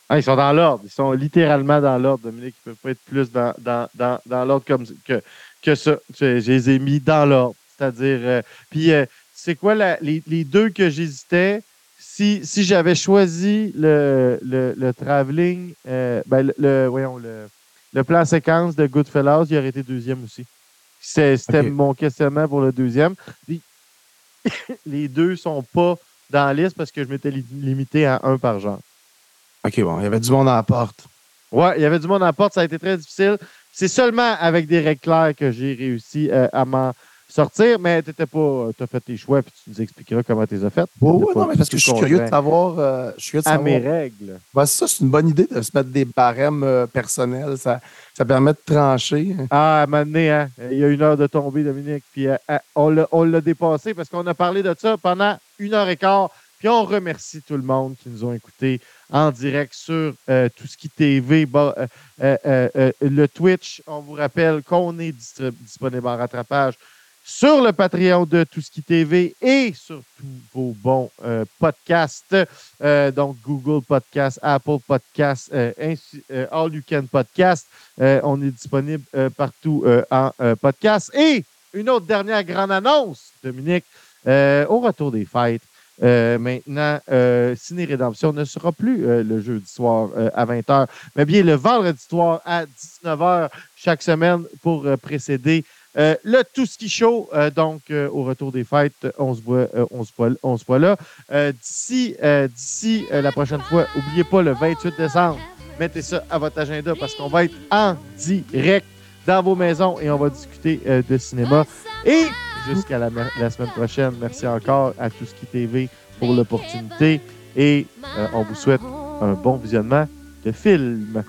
Ah, ils sont dans l'ordre. Ils sont littéralement dans l'ordre, Dominique. Ils ne peuvent pas être plus dans, dans, dans, dans l'ordre comme que, que ça. Je, je les ai mis dans l'ordre. C'est-à-dire. euh, puis, euh, c'est quoi la- les, les deux que j'hésitais? Si, si j'avais choisi le, le, le traveling, euh, ben, le, le- voyons, le, le plan séquence de Goodfellas, il aurait été deuxième aussi. C'était mon questionnement pour le deuxième. Puis, les deux sont pas dans la liste parce que je m'étais li- limité à un par genre. OK, bon, il y avait du monde à la porte. Ouais, il y avait du monde à la porte, ça a été très difficile. C'est seulement avec des règles claires que j'ai réussi euh, à m'en sortir, mais tu pas. Tu as fait tes choix, puis tu nous expliqueras comment tu les as faites. Oui, T'étais oui, non, mais parce que je suis curieux de savoir. euh, je suis curieux de À savoir. mes règles. Ouais, ça, c'est une bonne idée de se mettre des barèmes euh, personnels. Ça, ça permet de trancher. Ah, à un moment donné, hein, il y a une heure de tombée, Dominique, puis euh, euh, on l'a dépassé parce qu'on a parlé de ça pendant une heure et quart. On remercie tout le monde qui nous ont écoutés en direct sur euh, TV, euh, euh, euh, le Twitch. On vous rappelle qu'on est disponible en rattrapage sur le Patreon de qui TV et sur tous vos bons podcasts. Donc Google Podcast, Apple Podcast, All You Can Podcast. On est disponible partout en podcast. Et une autre dernière grande annonce, Dominique, au retour des fêtes. Euh, maintenant, euh, Ciné Rédemption ne sera plus euh, le jeudi soir euh, à 20h, mais bien le vendredi soir à 19h chaque semaine pour euh, précéder euh, le Tout Ski Show. Donc, au retour des fêtes, on se voit, on se voit, on se voit là. D'ici d'ici la prochaine fois, n'oubliez pas le 28 décembre, mettez ça à votre agenda parce qu'on va être en direct dans vos maisons et on va discuter de cinéma. Et jusqu'à la, semaine prochaine, merci encore à Tout qui TV pour l'opportunité et euh, on vous souhaite un bon visionnement de film.